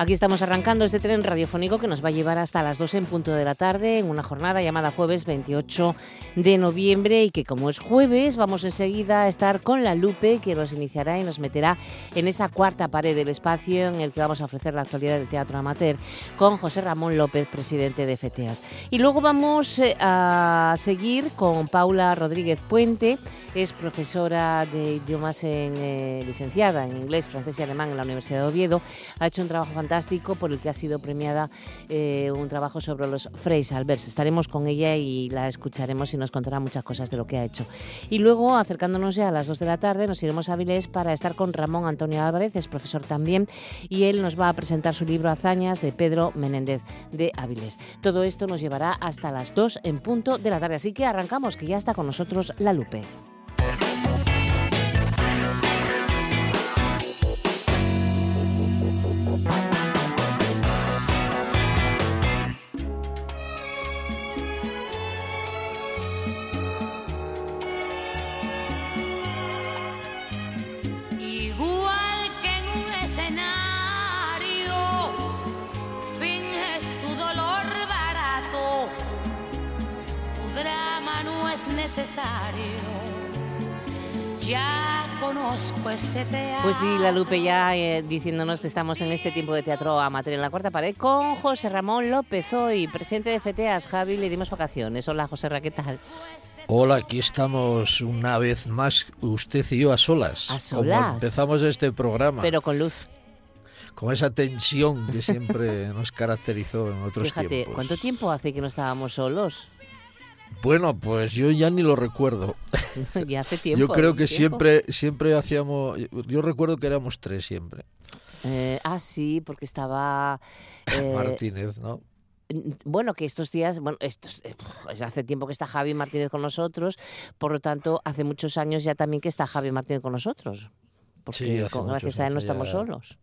Aquí estamos arrancando este tren radiofónico que nos va a llevar hasta las 2 en punto de la tarde en una jornada llamada jueves 28 de noviembre y que como es jueves vamos enseguida a estar con la Lupe que nos iniciará y nos meterá en esa cuarta pared del espacio en el que vamos a ofrecer la actualidad del teatro amateur con José Ramón López, presidente de FETEAS. Y luego vamos eh, a seguir con Paula Rodríguez Puente, es profesora de idiomas en, eh, licenciada en inglés, francés y alemán en la Universidad de Oviedo. Ha hecho un trabajo fantástico fantástico por el que ha sido premiada eh, un trabajo sobre los Albers. Estaremos con ella y la escucharemos y nos contará muchas cosas de lo que ha hecho. Y luego, acercándonos ya a las 2 de la tarde, nos iremos a Avilés para estar con Ramón Antonio Álvarez, es profesor también, y él nos va a presentar su libro Hazañas de Pedro Menéndez de Avilés. Todo esto nos llevará hasta las 2 en punto de la tarde. Así que arrancamos, que ya está con nosotros la Lupe. Ya conozco ese teatro. Pues sí, la Lupe ya eh, diciéndonos que estamos en este tiempo de teatro amateur en la cuarta pared con José Ramón López hoy, presidente de FETEAS. Javi, le dimos vacaciones. Hola, José Ra, ¿qué tal? Hola, aquí estamos una vez más, usted y yo a solas. A solas. Como empezamos este programa. Pero con luz. Con esa tensión que siempre nos caracterizó en otros Fíjate, tiempos. ¿cuánto tiempo hace que no estábamos solos? Bueno, pues yo ya ni lo recuerdo. ya hace tiempo. Yo creo que tiempo. siempre, siempre hacíamos. Yo recuerdo que éramos tres siempre. Eh, ah, sí, porque estaba. Eh, Martínez, ¿no? Bueno, que estos días, bueno, estos, eh, hace tiempo que está Javi Martínez con nosotros, por lo tanto, hace muchos años ya también que está Javi Martínez con nosotros. Porque sí, con, gracias a él no estamos ya... solos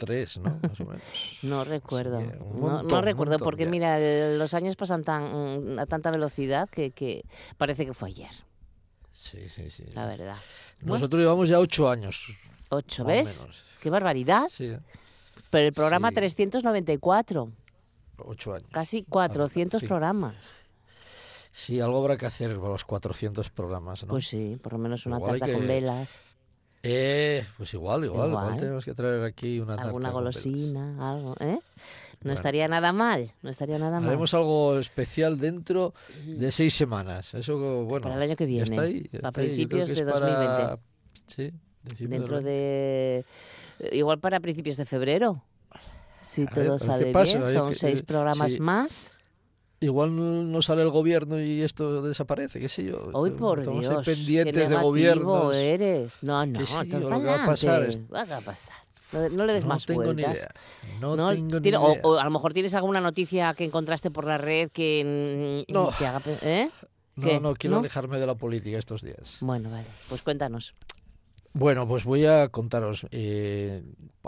tres, ¿no? Más o menos. no recuerdo. Montón, no, no, recuerdo porque, ya. mira, los años pasan tan, a tanta velocidad que, que, parece que fue ayer. Sí, sí, sí. La verdad. Nosotros bueno, llevamos ya ocho años. ¿Ocho, ves? ¡Qué barbaridad! Sí. Pero el programa sí. 394. Ocho años. Casi 400 sí. programas. Sí, algo habrá que hacer con los 400 programas, ¿no? Pues sí, por lo menos una Igual tarta que... con velas. Eh, pues igual, igual, igual. igual, tenemos que traer aquí una alguna golosina, algo, ¿eh? No Bueno. estaría nada mal, no estaría nada mal. Haremos algo especial dentro de seis semanas. Eso, bueno, para el año que ya viene, está ahí, ya a está creo principios de es para- 2020. Sí, Dentro de eh, igual para principios de febrero. Si A todo a ver sale bien, son que- seis eh, programas sí. más. Igual no sale el gobierno y esto desaparece, qué sé yo. Hoy por Estamos Dios, qué pendientes de negativo gobiernos. eres. No, no, Que sí, lo que va a pasar es- Va a pasar. No, no le des no más tengo vueltas. ni idea. No, No, tengo ni tiene- o, idea. o a lo mejor tienes alguna noticia que encontraste por la red que mm, No. te haga... ¿Eh? no, ¿qué? no quiero alejarme de la política estos días. Bueno, vale. Pues cuéntanos. Bueno, pues voy a contaros, eh,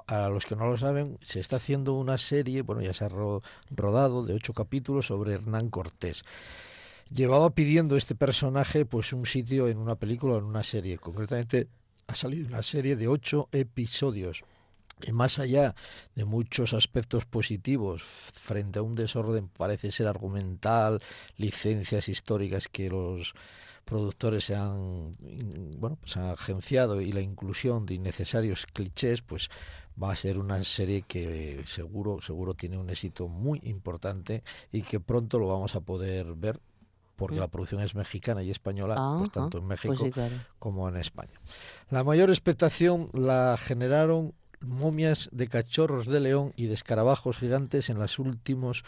a los que no lo saben, se está haciendo una serie, bueno, ya se ha ro- rodado de ocho capítulos sobre Hernán Cortés. Llevaba pidiendo este personaje pues un sitio en una película en una serie. Concretamente ha salido una serie de ocho episodios. Y más allá de muchos aspectos positivos frente a un desorden parece ser argumental, licencias históricas que los productores se han bueno pues han agenciado y la inclusión de innecesarios clichés pues va a ser una serie que seguro seguro tiene un éxito muy importante y que pronto lo vamos a poder ver porque la producción es mexicana y española pues tanto en México Pues sí, claro. como en España. La mayor expectación la generaron momias de cachorros de león y de escarabajos gigantes en los últimos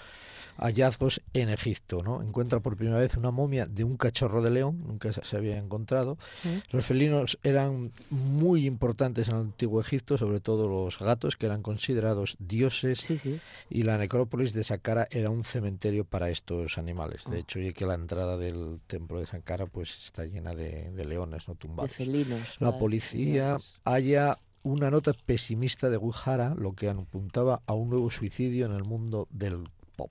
hallazgos en Egipto. ¿no? Encuentra por primera vez una momia de un cachorro de león, nunca se había encontrado. ¿Mm? Los felinos eran muy importantes en el antiguo Egipto, sobre todo los gatos, que eran considerados dioses Sí, sí. y la necrópolis de Saqqara era un cementerio para estos animales. De Ah. hecho, y que la entrada del templo de Saqqara pues está llena de, de leones no De tumbados. felinos. La policía felinos. halla una nota pesimista de Guijara, lo que apuntaba a un nuevo suicidio en el mundo del pop.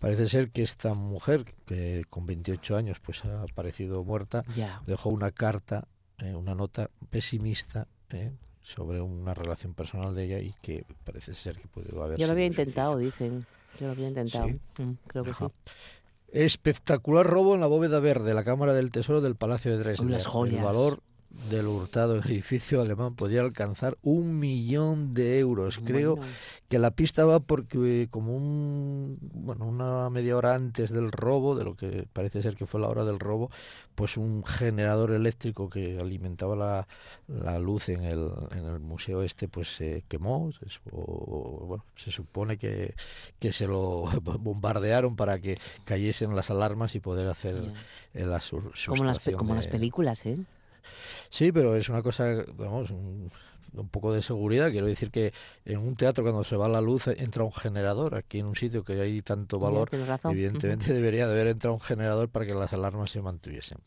Parece ser que esta mujer, que con 28 años pues ha aparecido muerta, Ya. dejó una carta, eh, una nota pesimista eh, sobre una relación personal de ella y que parece ser que puede haber Yo lo había intentado, dicen. Yo lo había intentado. Sí. Mm, creo que Ajá. sí. Espectacular robo en la bóveda verde de la Cámara del Tesoro del Palacio de Dresde. Unas joyas. El valor del hurtado del edificio alemán podría alcanzar un millón de euros. Creo Bueno, que la pista va porque como un bueno una media hora antes del robo de lo que parece ser que fue la hora del robo pues un generador eléctrico que alimentaba la, la luz en el, en el museo este pues se quemó se, o- bueno, se supone que, que se lo bombardearon para que cayesen las alarmas y poder hacer eh, la sur- Como, las, las películas, ¿eh? Sí, pero es una cosa, vamos, un, un poco de seguridad. Quiero decir que en un teatro cuando se va la luz entra un generador. Aquí en un sitio que hay tanto valor, evidentemente debería de haber entrado un generador para que las alarmas se mantuviesen.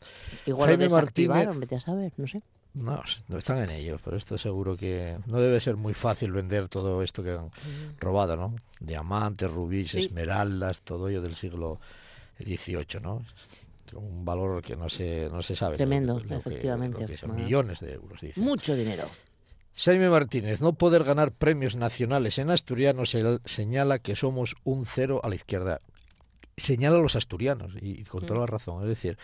Igual Jaime lo desactivaron, vete a saber, no sé. No, no están en ello, pero esto seguro que no debe ser muy fácil vender todo esto que han robado, ¿no? Diamantes, rubíes, Sí. esmeraldas, todo ello del siglo XVIII, ¿no? Un valor que no se, no se sabe. Tremendo, lo que- lo efectivamente. que son millones de euros, dicen. Mucho dinero. Jaime Martínez, no poder ganar premios nacionales en asturiano se- señala que somos un cero a la izquierda. Señala a los asturianos y, y con toda la razón. Es decir,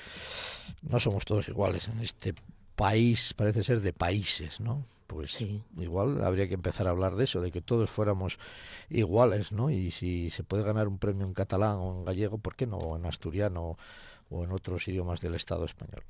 no somos todos iguales en este país, parece ser de países, ¿no? Pues Sí. igual habría que empezar a hablar de eso, de que todos fuéramos iguales, ¿no? Y si se puede ganar un premio en catalán o en gallego, ¿por qué no? En asturiano o en otros idiomas del Estado español.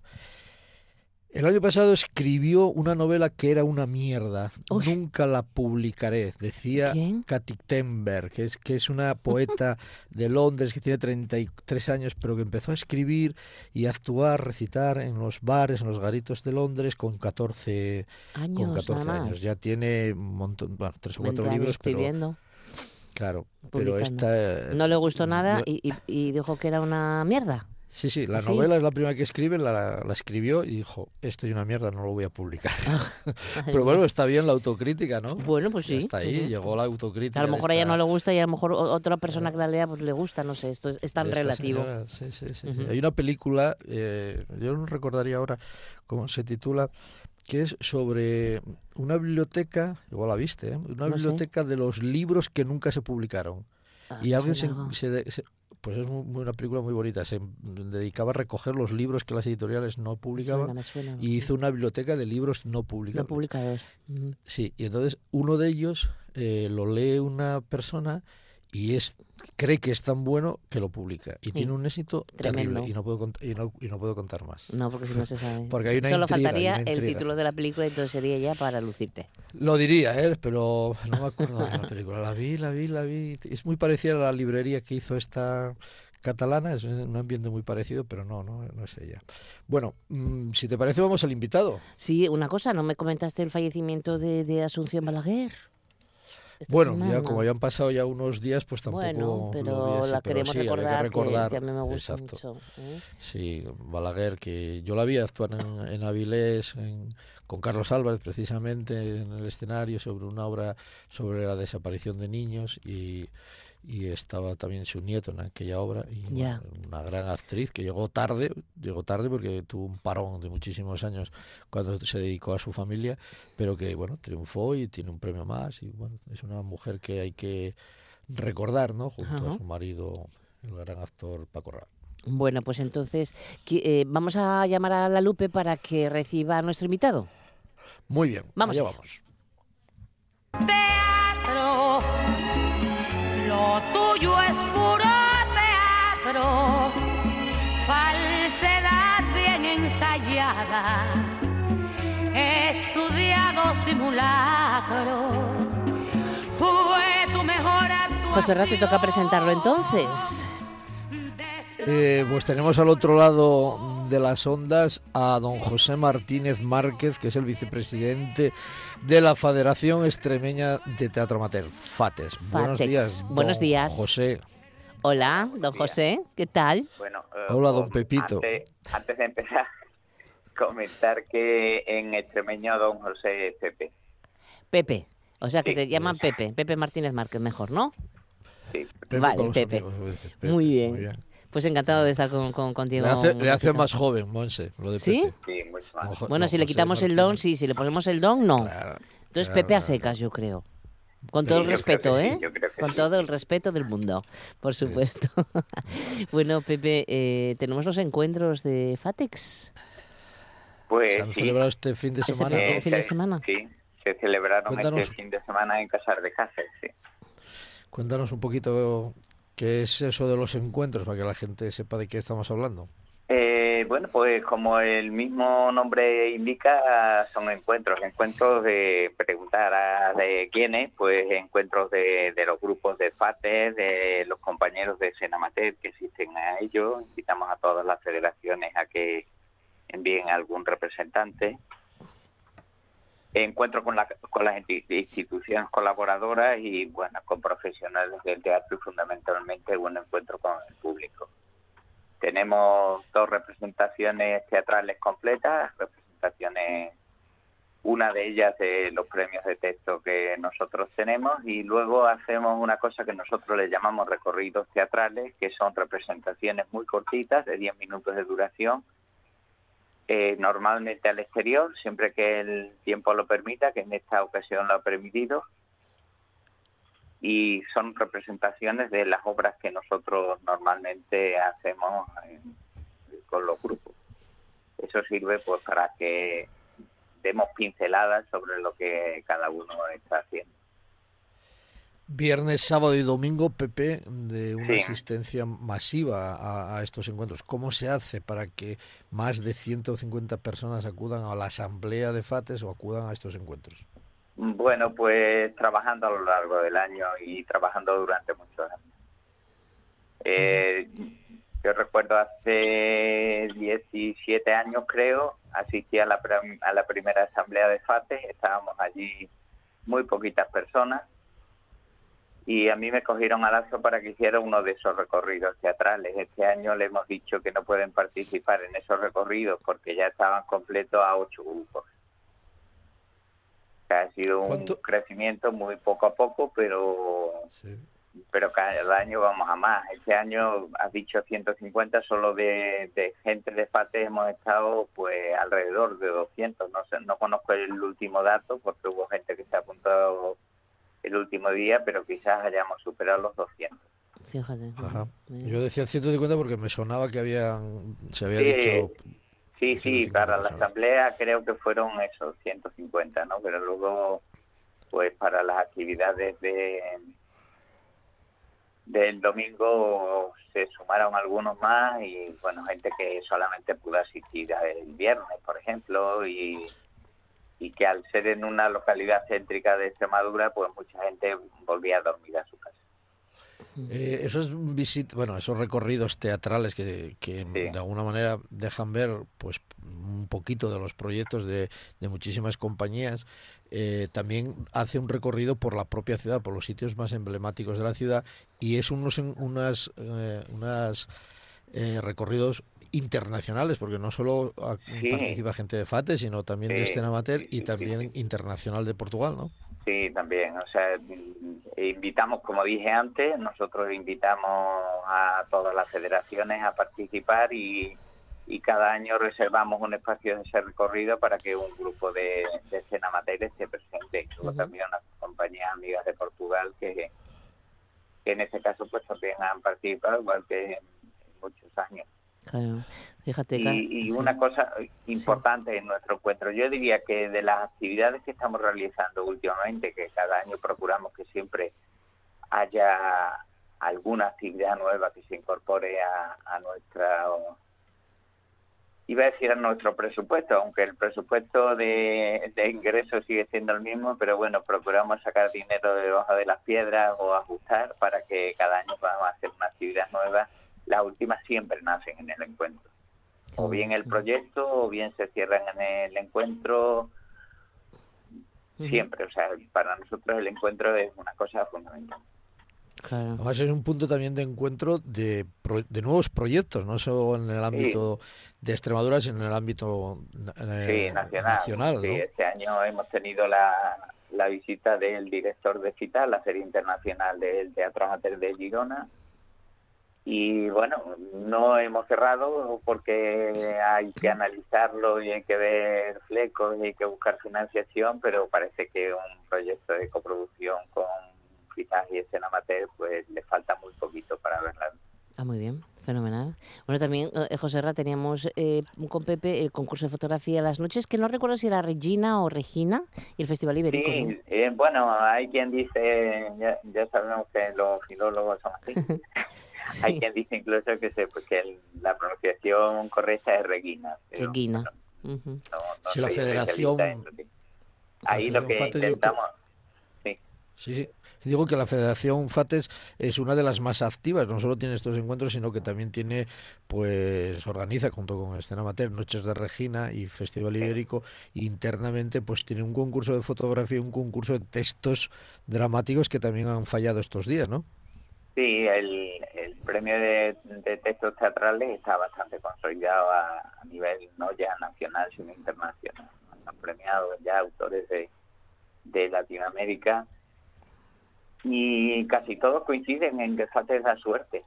El año pasado escribió una novela que era una mierda. Uy. Nunca la publicaré, decía ¿Quién? Katy Tember, que es, que es una poeta de Londres que tiene 33 años, pero que empezó a escribir y a actuar, recitar en los bares, en los garitos de Londres con 14, Años, con 14 nada más. años. Ya tiene un montón, bueno, tres o 20 cuatro libros, pero escribiendo. claro, pero esta No le gustó nada no- y- y dijo que era una mierda. Sí, sí, la ¿Sí? novela es la primera que escribe, la, la escribió y dijo, esto es una mierda, no lo voy a publicar. Pero bueno, está bien la autocrítica, ¿no? Bueno, pues sí. Está ahí, llegó la autocrítica. A lo mejor a ella no le gusta y a lo mejor otra persona que la lea pues le gusta, no sé, esto es, es tan relativo. señora. Sí, sí, sí. Hay una película, eh, yo no recordaría ahora cómo se titula, que es sobre una biblioteca, igual la viste, ¿eh? una No sé. biblioteca de los libros que nunca se publicaron. Ah, y alguien se, se se- pues es muy- una película muy bonita, se dedicaba a recoger los libros que las editoriales no Me publicaban suena, me suena, y hizo una biblioteca de libros no publicados. No publicados. Sí, y entonces uno de ellos eh, lo lee una persona y es cree que es tan bueno que lo publica y Sí. tiene un éxito Tremendo. terrible y no puedo y no, y no puedo contar más. No, porque si no se sabe. Porque hay una Solo intriga, faltaría una el título de la película y entonces sería ya para lucirte. Lo diría, ¿eh? pero no me acuerdo de la película. La vi, la vi, la vi. Es muy parecida a la librería que hizo esta catalana, es un ambiente muy parecido, pero no, no, no es ella. Bueno, mm, si te parece vamos al invitado. Sí, una cosa, ¿no me comentaste el fallecimiento de, de Asunción Balaguer? Esta Bueno, ya como ya han pasado ya unos días, pues tampoco Bueno, lo vi pero así, la pero queremos sí, que recordar, que- recordar, que, a mí me gusta exacto. mucho. ¿eh? Sí, Balaguer, que yo la vi actuar en, en Avilés en- con Carlos Álvarez precisamente en el escenario sobre una obra sobre la desaparición de niños y, y estaba también su nieto en aquella obra y una gran actriz que llegó tarde, llegó tarde porque tuvo un parón de muchísimos años cuando se dedicó a su familia, pero que bueno, triunfó y tiene un premio más y bueno, es una mujer que hay que recordar, ¿no? Junto a su marido, el gran actor Paco Rabanne. Bueno, pues entonces eh, vamos a llamar a la Lupe para que reciba a nuestro invitado. Muy bien, Vamos allá allá. vamos. Falsedad bien ensayada. Estudiado simulacro. Fue tu mejor actuación. José Rat, te toca presentarlo entonces. Eh, pues tenemos al otro lado de las ondas a don José Martínez Márquez, que es el vicepresidente de la Federación Extremeña de Teatro Amateur, FATES. Buenos días. Buenos don días. José. Hola, don días. José, ¿qué tal? Bueno, eh, Hola, don Pepito. Antes, antes de empezar, comentar que en extremeño don José es Pepe. Pepe. O sea, que Sí, te llaman. Pepe, Pepe Martínez Márquez, mejor, ¿no? sí. Pepe Vale, Pepe. amigos, Muy bien. Pues encantado de estar con, con- contigo. Le hace, le más joven, Monse, lo de ¿Sí? Pepe. Sí, mucho más. Bueno, no, si le José quitamos el don, sí, si le ponemos el don, no. Claro, Entonces claro, Pepe a secas, yo creo. Con todo Sí, el respeto, sí, ¿eh? Con sí. todo el respeto del mundo, por supuesto. bueno, Pepe, eh, tenemos los encuentros de Fatex. Pues Se han sí. celebrado este fin de semana. Eh, fin de se- semana. Sí, se celebraron Cuéntanos. este fin de semana en Casar de Cáceres, sí. Cuéntanos un poquito qué es eso de los encuentros para que la gente sepa de qué estamos hablando. Eh, bueno, pues como el mismo nombre indica, son encuentros, encuentros de preguntar a de quiénes, pues encuentros de, los grupos de FATE, de los compañeros de Senamater que asisten a ellos, invitamos a todas las federaciones a que envíen algún representante. Encuentro con, la- con las instituciones colaboradoras y, bueno, con profesionales del teatro y fundamentalmente un encuentro con el público. Tenemos dos representaciones teatrales completas, representaciones, una de ellas de los premios de texto que nosotros tenemos y luego hacemos una cosa que nosotros le llamamos recorridos teatrales, que son representaciones muy cortitas, de 10 minutos de duración, eh, normalmente al exterior, siempre que el tiempo lo permita, que en esta ocasión lo ha permitido, y son representaciones de las obras que nosotros normalmente hacemos en- con los grupos. Eso sirve pues para que demos pinceladas sobre lo que cada uno está haciendo. Viernes, sábado y domingo, Pepe, de una Sí. asistencia masiva a, a estos encuentros. ¿Cómo se hace para que más de 150 personas acudan a la asamblea de FATES o acudan a estos encuentros? Bueno, pues trabajando a lo largo del año y trabajando durante muchos años. Eh, yo recuerdo hace 17 años, creo, asistí a la, primera asamblea de FATE, estábamos allí muy poquitas personas y a mí me cogieron a lazo para que hiciera uno de esos recorridos teatrales. Este año le hemos dicho que no pueden participar en esos recorridos porque ya estaban completos a ocho grupos. Ha sido un ¿Cuánto? crecimiento muy poco a poco, pero Sí. pero cada año vamos a más. Este año has dicho 150, solo de, de gente de FATE hemos estado pues alrededor de 200. No sé, no conozco el último dato porque hubo gente que se ha apuntado el último día, pero quizás hayamos superado los 200. Fíjate. Ajá. Yo decía 150 porque me sonaba que habían, se había Sí, dicho... Sí, sí, 150 para la asamblea creo que fueron esos 150, ¿no? Pero luego, pues para las actividades de del domingo se sumaron algunos más y bueno, gente que solamente pudo asistir el viernes, por ejemplo, y, y que al ser en una localidad céntrica de Extremadura, pues mucha gente volvía a dormir a su casa. Eh, esos visit, bueno, esos recorridos teatrales que, que Sí. de alguna manera dejan ver pues un poquito de los proyectos de, de muchísimas compañías, eh, también hace un recorrido por la propia ciudad, por los sitios más emblemáticos de la ciudad y es unos unas eh, unas eh, recorridos internacionales porque no solo Sí. participa gente de FATE sino también de Escena Amateur y también internacional de Portugal, ¿no? Sí, también. O sea, invitamos, como dije antes, nosotros invitamos a todas las federaciones a participar y, y cada año reservamos un espacio de ese recorrido para que un grupo de, de escena amateur esté presente. Luego también unas compañías amigas de Portugal que, que en ese caso pues también han participado, igual que en muchos años. Claro. Fíjate. Ca- Y, y sí. una cosa importante en nuestro encuentro, yo diría que de las actividades que estamos realizando últimamente, que cada año procuramos que siempre haya alguna actividad nueva que se incorpore a, a nuestra, iba a decir a nuestro presupuesto, aunque el presupuesto de, de ingresos sigue siendo el mismo, pero bueno, procuramos sacar dinero debajo de las piedras o ajustar para que cada año podamos hacer una actividad nueva. Las últimas siempre nacen en el encuentro. O bien el proyecto o bien se cierran en el encuentro. Siempre o sea para nosotros el encuentro es una cosa fundamental. Claro. Además es un punto también de encuentro de, pro- de nuevos proyectos, no solo en el ámbito de Extremadura, sino en el ámbito sí nacional, sí este año hemos tenido la, la visita del director de CITA, la serie internacional del Teatro Amateur de Girona. Y bueno, no hemos cerrado porque hay que analizarlo y hay que ver flecos y hay que buscar financiación, pero parece que un proyecto de coproducción con CITA y escena amateur pues le falta muy poquito para verla. Ah, muy bien. Fenomenal. Bueno, también, eh, José Ra, teníamos eh, con Pepe el concurso de fotografía las noches, que no recuerdo si era Regina o Regina, y el Festival Ibérico. Sí, eh, bueno, hay quien dice, ya, ya, sabemos que los filólogos son así. Hay quien dice incluso que, se, pues, que la pronunciación correcta es Regina. Regina. no, no si la federación... Ahí lo que intentamos... Sí. Sí, sí. Digo que la Federación FATES es una de las más activas, no solo tiene estos encuentros, sino que también tiene, pues, organiza junto con Escena Amateur, Noches de Regina y Festival Ibérico, internamente, pues tiene un concurso de fotografía y un concurso de textos dramáticos que también han fallado estos días, ¿no? Sí, el, premio de, textos teatrales está bastante consolidado a, nivel no ya nacional, sino internacional. Han premiado ya autores de, de Latinoamérica y casi todos coinciden en que falta esa suerte.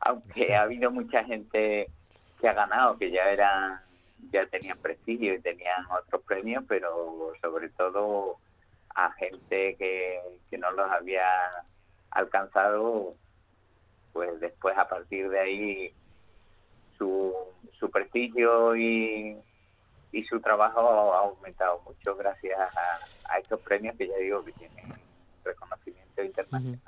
Aunque ha habido mucha gente que ha ganado, que ya eran ya tenían prestigio y tenían otros premios, pero sobre todo a gente que, que no los había alcanzado, pues después a partir de ahí su, su prestigio y, y su trabajo ha aumentado mucho gracias a, a estos premios que ya digo que tienen internacional.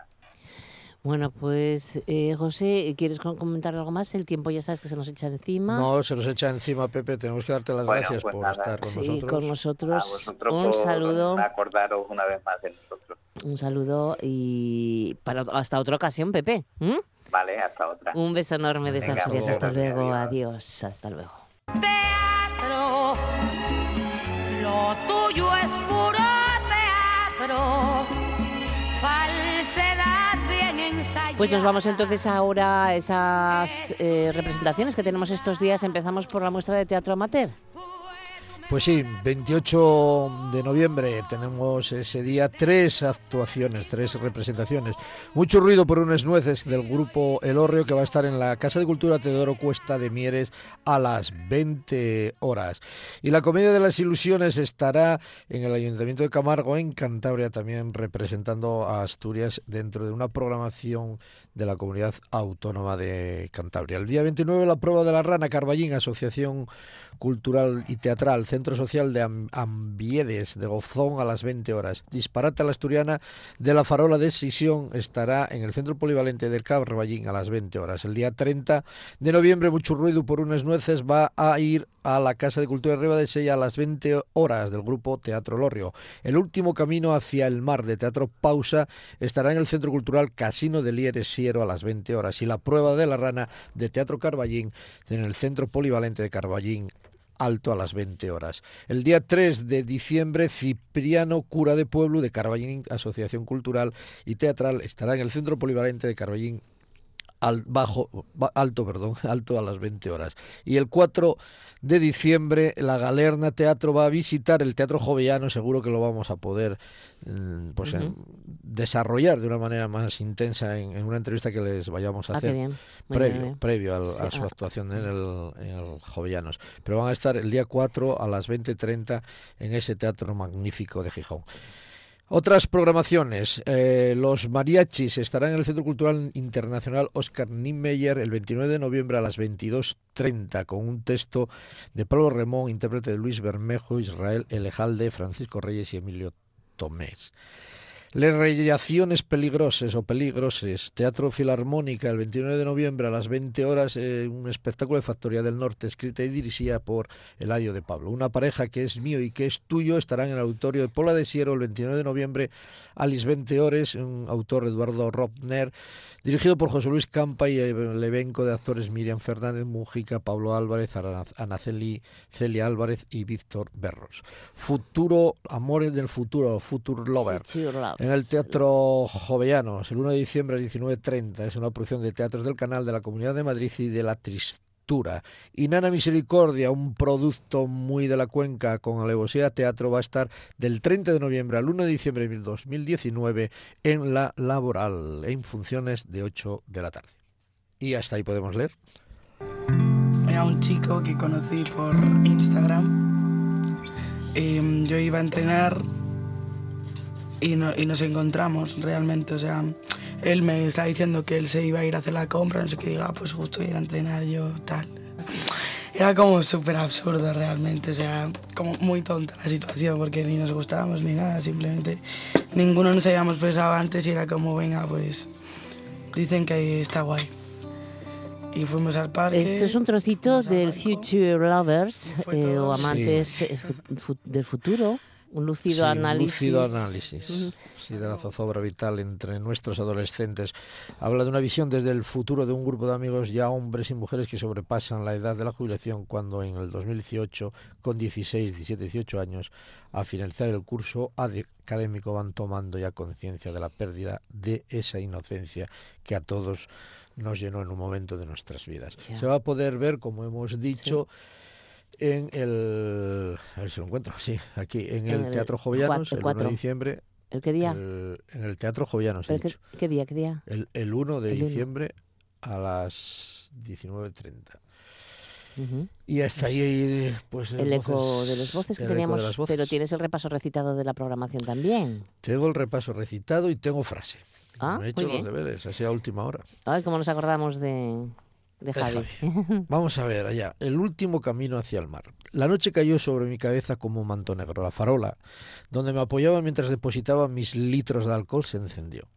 Bueno, pues eh, José, ¿quieres comentar algo más? El tiempo ya sabes que se nos echa encima. No, se nos echa encima, Pepe. Tenemos que darte las gracias pues por estar con sí, nosotros. con nosotros. un por saludo. acordaros una vez más de nosotros. Un saludo y para hasta otra ocasión, Pepe. Vale, hasta otra. Un beso enorme de esas Venga, Hasta gracias, luego. adiós. Adiós. Hasta luego. Teatro, lo tuyo es puro teatro, Pues nos vamos entonces ahora a esas eh, representaciones que tenemos estos días. Empezamos por la muestra de teatro amateur. Pues sí, 28 de noviembre tenemos ese día tres actuaciones, tres representaciones. Mucho ruido por unas nueces del grupo El Hórreo que va a estar en la Casa de Cultura Teodoro Cuesta de Mieres a las 20 horas. Y la Comedia de las Ilusiones estará en el Ayuntamiento de Camargo, en Cantabria, también representando a Asturias dentro de una programación de la Comunidad Autónoma de Cantabria. El día 29 la prueba de la rana Carballín, Asociación Cultural y Teatral, Centro Social de Ambiedes de Gozón a las 20 horas. Disparate a la Asturiana de la Farola de Sisión estará en el Centro Polivalente del Carballín a las 20 horas. El día 30 de noviembre, mucho ruido por unas nueces, va a ir a la Casa de Cultura de Riva de Sella a las 20 horas del grupo Teatro Lorrio. El último camino hacia el mar de Teatro Pausa estará en el Centro Cultural Casino de Lieres Siero a las 20 horas y la prueba de la rana de Teatro Carballín en el Centro Polivalente de Carballín alto a las 20 horas. El día 3 de diciembre, Cipriano Cura de Pueblo de Carballín, Asociación Cultural y Teatral, estará en el Centro Polivalente de Carballín al bajo alto perdón alto a las 20 horas y el 4 de diciembre la Galerna Teatro va a visitar el Teatro Jovellano seguro que lo vamos a poder mm, pues Ujú. desarrollar de una manera más intensa en, en una entrevista que les vayamos a Ah, hacer bien. Previo, bien, muy bien. previo al- Sí, a su ah. actuación en el, en el Jovellanos. Pero van a estar el día 4 a las 20.30 en ese teatro magnífico de Gijón. Otras programaciones. eh, los mariachis estarán en el Centro Cultural Internacional Oscar Niemeyer el 29 de noviembre a las 22.30 con un texto de Pablo Remón, intérprete de Luis Bermejo, Israel Elejalde, Francisco Reyes y Emilio Tomés. Les Rellaciones Peligroses o Peligroses, Teatro Filarmónica, el 29 de noviembre a las 20 horas, eh, un espectáculo de Factoría del Norte, escrita y dirigida por Eladio de Pablo. Una pareja que es mío y que es tuyo estarán en el auditorio de Pola de Siero el 29 de noviembre a las 20 horas, un autor Eduardo Robner, dirigido por José Luis Campa y el elenco de actores Miriam Fernández Mujica, Pablo Álvarez, Ana- Anaceli Celia Álvarez y Víctor Berros. Futuro, Amores del Futuro, Future Lover. Loves. En el Teatro Jovellanos, el 1 de diciembre a 19.30, es una producción de Teatros del Canal de la Comunidad de Madrid y de la Tristeza. altura. Y Nana Misericordia, un producto muy de la cuenca con alevosía teatro, va a estar del 30 de noviembre al 1 de diciembre de 2019 en la laboral, en funciones de 8 de la tarde. Y hasta ahí podemos leer. Era un chico que conocí por Instagram. Em, yo iba a entrenar y, y nos encontramos realmente. O sea, él me está diciendo que él se iba a ir a hacer la compra, no sé qué, diga, pues justo ir a entrenar yo, tal. Era como súper absurdo realmente, o sea, como muy tonta la situación, porque ni nos gustábamos ni nada, simplemente ninguno nos habíamos pensado antes y era como, venga, pues dicen que está guay. Y fuimos al parque. Esto es un trocito del Future Lovers eh, o amantes Sí. eh, del futuro. Un lúcido Sí, un análisis. lúcido análisis sí, de la zozobra vital entre nuestros adolescentes. Habla de una visión desde el futuro de un grupo de amigos ya hombres y mujeres que sobrepasan la edad de la jubilación cuando en el 2018, con 16, 17, 18 años, a finalizar el curso académico van tomando ya conciencia de la pérdida de esa inocencia que a todos nos llenó en un momento de nuestras vidas. Se va a poder ver, como hemos dicho, en el... A ver si lo encuentro, sí, aquí, en, En el el Teatro Jovellanos, el el 1 cuatro. de diciembre, ¿El qué día? el- en el Teatro Jovellanos, he ¿Pero qué, día? ¿Qué día? El, el 1 de diciembre a las 19.30. Ujú. Y hasta ahí, pues... El eco voces- de las voces que eco teníamos, voces. pero tienes el repaso recitado de la programación también. Tengo el repaso recitado y tengo frase. Ah, Me he hecho los deberes, así a última hora. Ay, cómo nos acordamos de, de Javi. Vamos a ver allá. El último camino hacia el mar. La noche cayó sobre mi cabeza como un manto negro. La farola, donde me apoyaba mientras depositaba mis litros de alcohol, se encendió.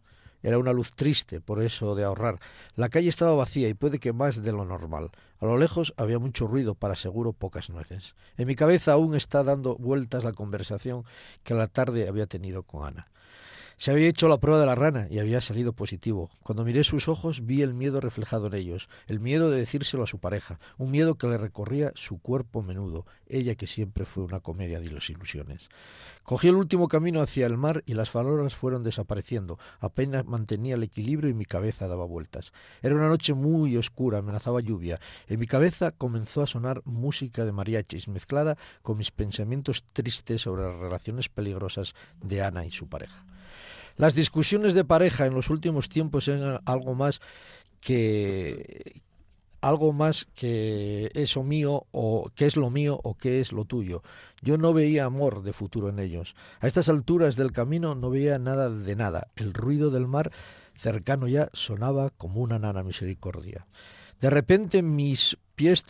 Era una luz triste, por eso de ahorrar. La calle estaba vacía y puede que más de lo normal. A lo lejos había mucho ruido, para seguro pocas nueces. En mi cabeza aún está dando vueltas la conversación que a la tarde había tenido con Ana. Se había hecho la prueba de la rana y había salido positivo. Cuando miré sus ojos vi el miedo reflejado en ellos, el miedo de decírselo a su pareja, un miedo que le recorría su cuerpo menudo, ella que siempre fue una comedia de las ilusiones. Cogí el último camino hacia el mar y las farolas fueron desapareciendo. Apenas mantenía el equilibrio y mi cabeza daba vueltas. Era una noche muy oscura, amenazaba lluvia. En mi cabeza comenzó a sonar música de mariachis mezclada con mis pensamientos tristes sobre las relaciones peligrosas de Ana y su pareja. Las discusiones de pareja en los últimos tiempos eran algo más que algo más que eso mío o qué es lo mío o qué es lo tuyo. Yo no veía amor de futuro en ellos. A estas alturas del camino no veía nada de nada. El ruido del mar cercano ya sonaba como una nana misericordia. De repente mis pies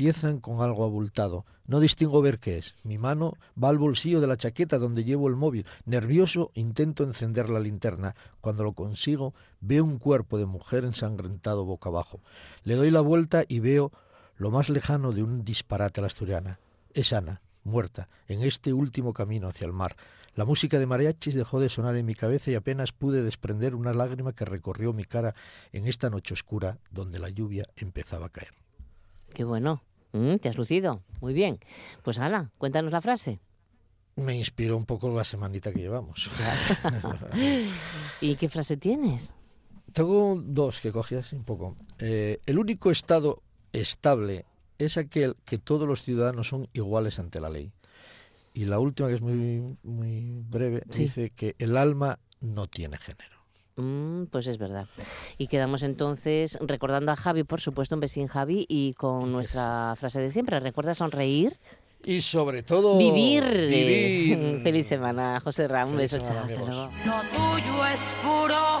tropiezan con algo abultado. No distingo ver qué es. Mi mano va al bolsillo de la chaqueta donde llevo el móvil. Nervioso intento encender la linterna. Cuando lo consigo, veo un cuerpo de mujer ensangrentado boca abajo. Le doy la vuelta y veo lo más lejano de un disparate a la asturiana. Es Ana, muerta, en este último camino hacia el mar. La música de mariachis dejó de sonar en mi cabeza y apenas pude desprender una lágrima que recorrió mi cara en esta noche oscura donde la lluvia empezaba a caer. Qué bueno. Mm, te has lucido. Muy bien. Pues Ana, cuéntanos la frase. Me inspiró un poco la semanita que llevamos. ¿Y qué frase tienes? Tengo dos que cogí así un poco. Eh, el único estado estable es aquel que todos los ciudadanos son iguales ante la ley. Y la última, que es muy, muy breve, Sí. dice que el alma no tiene género. Mm, pues es verdad. Y quedamos entonces recordando a Javi, por supuesto, un besín Javi, y con nuestra frase de siempre. Recuerda sonreír, Y sobre todo... vivir. vivir. Feliz semana, José Ram. Un beso, chao, hasta luego. Lo tuyo es puro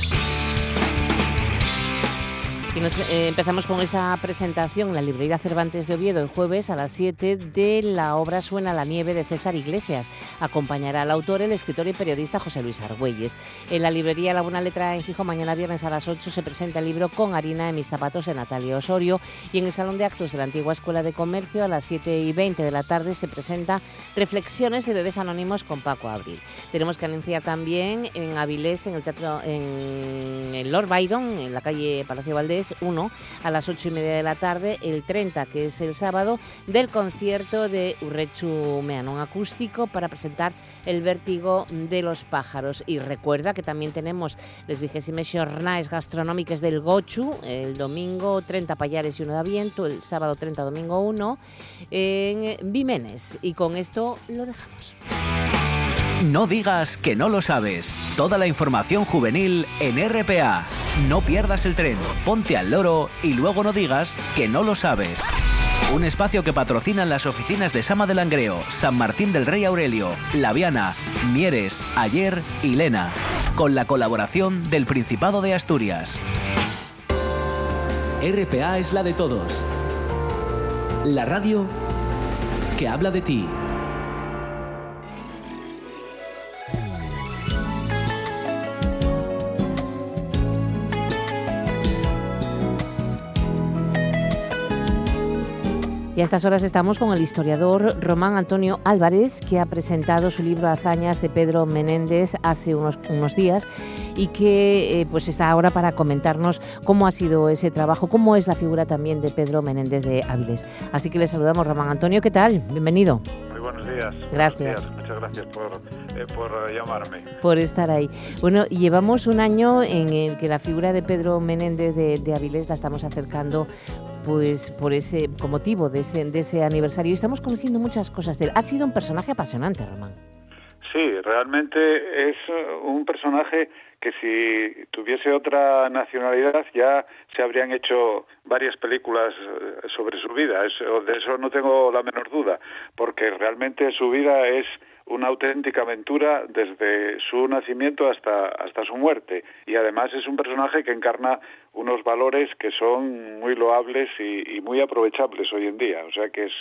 Eh, empezamos con esa presentación en la librería Cervantes de Oviedo el jueves a las 7 de la obra Suena la nieve de César Iglesias. Acompañará al autor el escritor y periodista José Luis Argüelles. En la librería La Buena Letra en Fijo mañana viernes a las 8 se presenta el libro Con harina en mis zapatos de Natalia Osorio y en el Salón de Actos de la antigua Escuela de Comercio a las 7 y 20 de la tarde se presenta Reflexiones de bebés anónimos con Paco Abril. Tenemos que anunciar también en Avilés, en el teatro, en Lord Byron, en la calle Palacio Valdés, 1 a las 8 y media de la tarde, el 30, que es el sábado, del concierto de Urrechu Meanón acústico para presentar el vértigo de los pájaros. Y recuerda que también tenemos les vigésimes jornadas gastronómicas del Gochu, el domingo 30 Payares y uno de Aviento, el sábado 30 domingo 1 en Vimenes. Y con esto lo dejamos. No digas que no lo sabes. Toda la información juvenil en RPA. No pierdas el tren, ponte al loro y luego no digas que no lo sabes. Un espacio que patrocinan las oficinas de Sama del Langreo, San Martín del Rey Aurelio, Laviana, Mieres, Ayer y Lena, con la colaboración del Principado de Asturias. RPA es la de todos. La radio que habla de ti. Y a estas horas estamos con el historiador Román Antonio Álvarez, que ha presentado su libro Hazañas de Pedro Menéndez hace unos, unos días y que eh, pues está ahora para comentarnos cómo ha sido ese trabajo, cómo es la figura también de Pedro Menéndez de Áviles. Así que le saludamos, Román Antonio, ¿qué tal? Bienvenido. Muy buenos días. Gracias. Buenos días. Muchas gracias por, eh, por llamarme. Por estar ahí. Bueno, llevamos un año en el que la figura de Pedro Menéndez de, de Avilés la estamos acercando pues por ese motivo de ese, de ese aniversario estamos conociendo muchas cosas de él. Ha sido un personaje apasionante, Román. Sí, realmente es un personaje que si tuviese otra nacionalidad ya se habrían hecho varias películas eh, sobre su vida. Eso, de eso no tengo la menor duda, porque realmente su vida es una auténtica aventura desde su nacimiento hasta, hasta su muerte. Y además es un personaje que encarna unos valores que son muy loables y, y muy aprovechables hoy en día. O sea que es,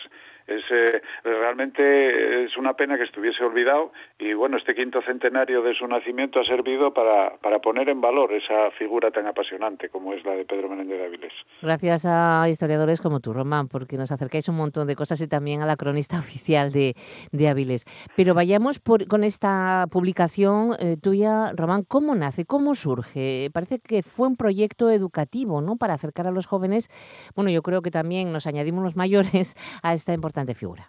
es eh, realmente es una pena que estuviese olvidado y bueno este quinto centenario de su nacimiento ha servido para, para poner en valor esa figura tan apasionante como es la de Pedro Menéndez de Avilés. Gracias a historiadores como tú, Román, porque nos acercáis un montón de cosas y también a la cronista oficial de, de Avilés. Pero vayamos por, con esta publicación eh, tuya, Román, ¿cómo nace? ¿Cómo surge? Parece que fue un proyecto educativo, ¿no? Para acercar a los jóvenes. Bueno, yo creo que también nos añadimos los mayores a esta importante figura.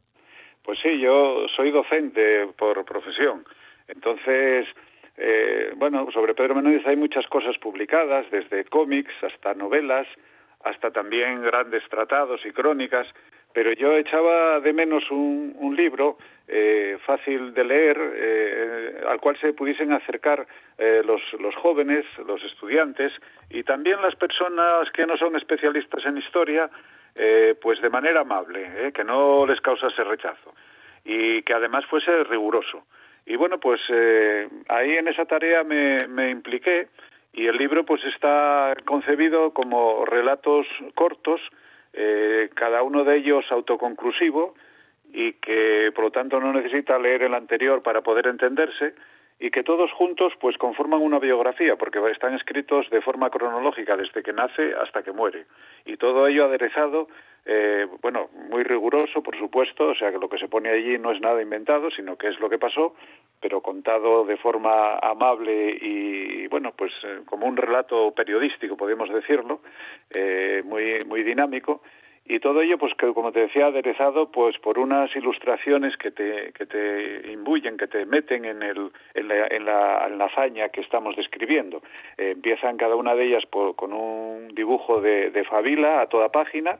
Pues sí, yo soy docente por profesión. Entonces, eh, bueno, sobre Pedro Menéndez hay muchas cosas publicadas, desde cómics hasta novelas, hasta también grandes tratados y crónicas, pero yo echaba de menos un, un libro eh, fácil de leer, eh, al cual se pudiesen acercar eh, los jóvenes, los estudiantes y también las personas que no son especialistas en historia, eh, pues de manera amable, eh, que no les causase rechazo y que además fuese riguroso. Y bueno, pues eh, ahí en esa tarea me, me impliqué y el libro pues está concebido como relatos cortos, eh, cada uno de ellos autoconclusivo y que por lo tanto no necesita leer el anterior para poder entenderse y que todos juntos pues conforman una biografía porque están escritos de forma cronológica desde que nace hasta que muere. Y todo ello aderezado eh, bueno muy riguroso por supuesto o sea que lo que se pone allí no es nada inventado sino que es lo que pasó pero contado de forma amable y bueno pues eh, como un relato periodístico podemos decirlo eh, muy muy dinámico y todo ello pues que como te decía aderezado pues por unas ilustraciones que te que te imbuyen que te meten en el en la en la, en la hazaña que estamos describiendo eh, empiezan cada una de ellas por, con un dibujo de, de Fabila a toda página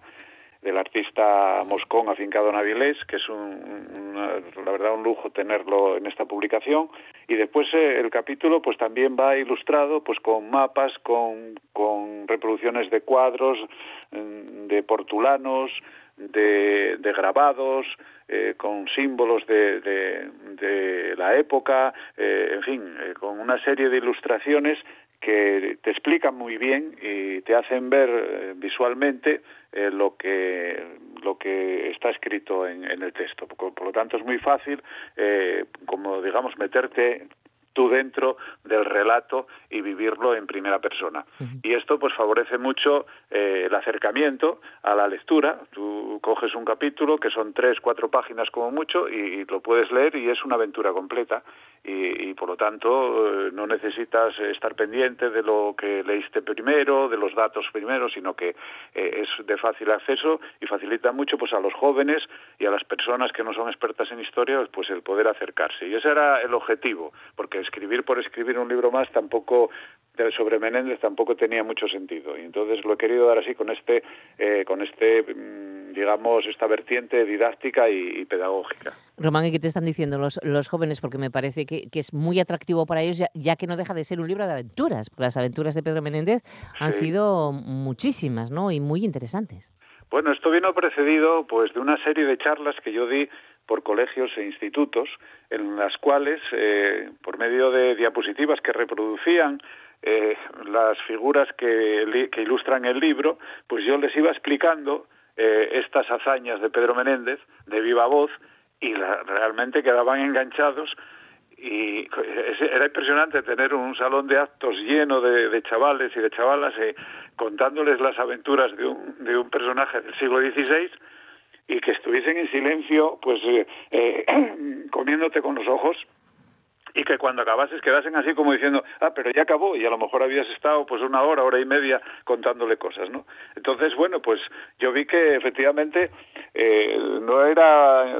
del artista Moscón afincado en Avilés, que es un, la verdad un lujo tenerlo en esta publicación. Y después eh, el capítulo pues también va ilustrado pues con mapas, con, con reproducciones de cuadros, de portulanos, de, grabados, eh, con símbolos de, la época, eh, en fin, con una serie de ilustraciones que te explican muy bien y te hacen ver eh, visualmente eh, lo que lo que está escrito en, el texto. Por, lo tanto, es muy fácil, eh, como digamos, meterte tú dentro del relato y vivirlo en primera persona. Y esto pues favorece mucho eh, el acercamiento a la lectura. Tú coges un capítulo que son tres, cuatro páginas como mucho y, lo puedes leer y es una aventura completa. Y, por lo tanto eh, no necesitas estar pendiente de lo que leíste primero, de los datos primero, sino que eh, es de fácil acceso y facilita mucho pues a los jóvenes y a las personas que no son expertas en historia pues el poder acercarse. Y ese era el objetivo, porque escribir por escribir un libro más tampoco sobre Menéndez tampoco tenía mucho sentido y entonces lo he querido dar así con este eh, con este mm, digamos esta vertiente didáctica y, pedagógica Román ¿y qué te están diciendo los, los jóvenes? Porque me parece que, que es muy atractivo para ellos ya, que no deja de ser un libro de aventuras porque las aventuras de Pedro Menéndez han sido muchísimas ¿no? y muy interesantes bueno, esto vino precedido pues de una serie de charlas que yo di por colegios e institutos, en las cuales, eh, por medio de diapositivas que reproducían eh, las figuras que, que, ilustran el libro, pues yo les iba explicando eh, estas hazañas de Pedro Menéndez de viva voz y realmente quedaban enganchados y era impresionante tener un salón de actos lleno de, chavales y de chavalas contándoles las aventuras de un, de un personaje del siglo XVI y que estuviesen en silencio, pues eh, eh, comiéndote con los ojos y que cuando acabases quedasen así como diciendo, ah, pero ya acabó y a lo mejor habías estado pues una hora, hora y media contándole cosas, ¿no? Entonces, bueno, pues yo vi que efectivamente eh, no era eh,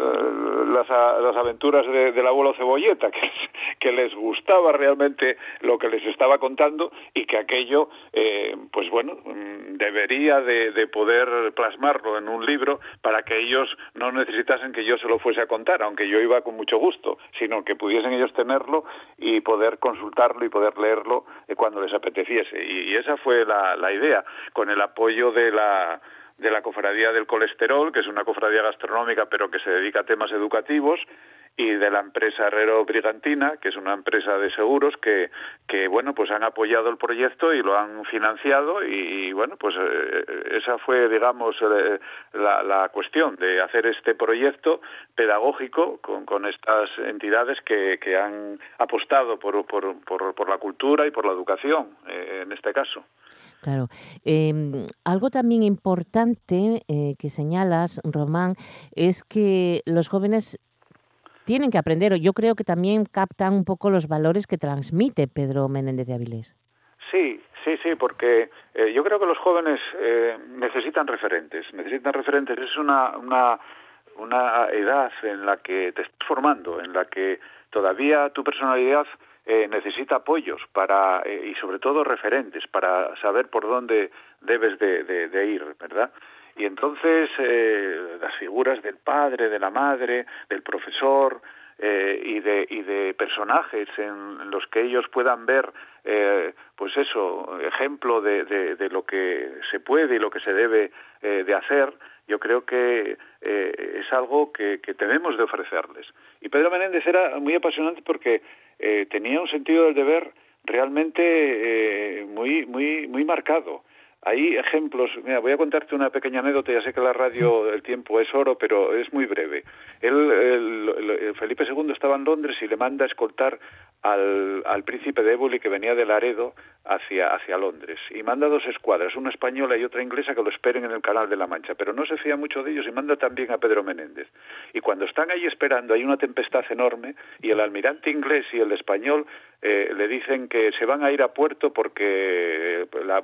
las, las, aventuras del abuelo Cebolleta, que, que, les gustaba realmente lo que les estaba contando y que aquello, eh, pues bueno, mm, debería de, de poder plasmarlo en un libro para que ellos no necesitasen que yo se lo fuese a contar, aunque yo iba con mucho gusto, sino que pudiesen ellos tener y poder consultarlo y poder leerlo eh, cuando les apeteciese. Y, esa fue la, la idea, con el apoyo de la de la Cofradía del Colesterol, que es una cofradía gastronómica pero que se dedica a temas educativos, y de la empresa Herrero Brigantina, que es una empresa de seguros que, que bueno, pues han apoyado el proyecto y lo han financiado y, bueno, pues eh, esa fue, digamos, eh, la, la, cuestión de hacer este proyecto pedagógico con, con estas entidades que, que han apostado por, por, por, la cultura y por la educación, eh, en este caso. Claro. Em, algo también importante que señalas, Román, es que los jóvenes tienen que aprender, yo creo que también captan un poco los valores que transmite Pedro Menéndez de Avilés. Sí, sí, sí, porque eh, yo creo que los jóvenes eh, necesitan referentes, necesitan referentes. Es una, una, una edad en la que te estás formando, en la que todavía tu personalidad eh, necesita apoyos para y sobre todo referentes para saber por dónde debes de, de ir, ¿verdad? Y entonces eh, las figuras del padre, de la madre, del profesor eh, y, de, y de personajes en los que ellos puedan ver, eh, pues eso, ejemplo de, de, lo que se puede y lo que se debe de hacer, yo creo que es algo que, que tenemos de ofrecerles. Y Pedro Menéndez era muy apasionante porque tenía un sentido del deber realmente muy, muy, muy marcado. Hay ejemplos, mira, voy a contarte una pequeña anécdota, ya sé que la radio, el tiempo es oro, pero es muy breve. Él, Felipe II estaba en Londres y le manda a escoltar al, al príncipe de Éboli que venía de Laredo hacia, hacia Londres y manda dos escuadras, una española y otra inglesa que lo esperen en el Canal de la Mancha, pero no se fía mucho de ellos y manda también a Pedro Menéndez. Y cuando están ahí esperando hay una tempestad enorme y el almirante inglés y el español eh, le dicen que se van a ir a puerto porque eh, la,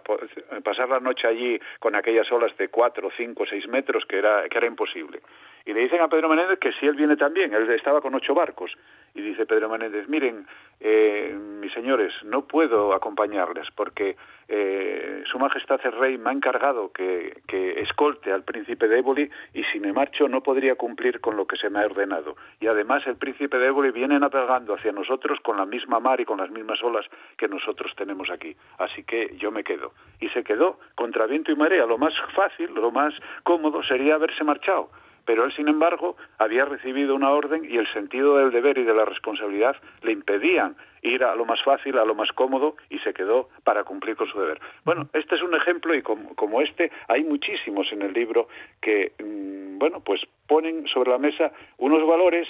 pasar la noche allí con aquellas olas de cuatro, cinco, seis metros que era, que era imposible. Y le dicen a Pedro Menéndez que si él viene también, él estaba con ocho barcos. Y dice Pedro Menéndez, miren, eh, mis señores, no puedo acompañarles porque eh, Su Majestad el Rey me ha encargado que, escolte al príncipe de Éboli y si me marcho no podría cumplir con lo que se me ha ordenado. Y además el príncipe de Éboli viene navegando hacia nosotros con la misma mar y con las mismas olas que nosotros tenemos aquí. Así que yo me quedo. Y se quedó contra viento y marea. Lo más fácil, lo más cómodo sería haberse marchado pero él, sin embargo, había recibido una orden y el sentido del deber y de la responsabilidad le impedían ir a lo más fácil, a lo más cómodo y se quedó para cumplir con su deber. Bueno, este es un ejemplo y como, este hay muchísimos en el libro que, mm, bueno, pues ponen sobre la mesa unos valores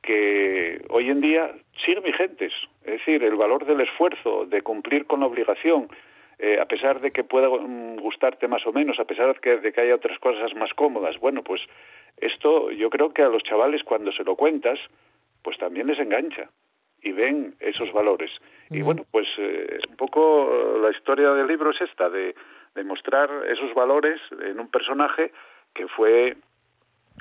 que hoy en día siguen vigentes. Es decir, el valor del esfuerzo, de cumplir con la obligación, eh, a pesar de que pueda mm, gustarte más o menos, a pesar de que, de que haya otras cosas más cómodas. Bueno, pues esto yo creo que a los chavales cuando se lo cuentas, pues también les engancha y ven esos valores. Y bueno, pues eh, un poco la historia del libro es esta, de, de mostrar esos valores en un personaje que fue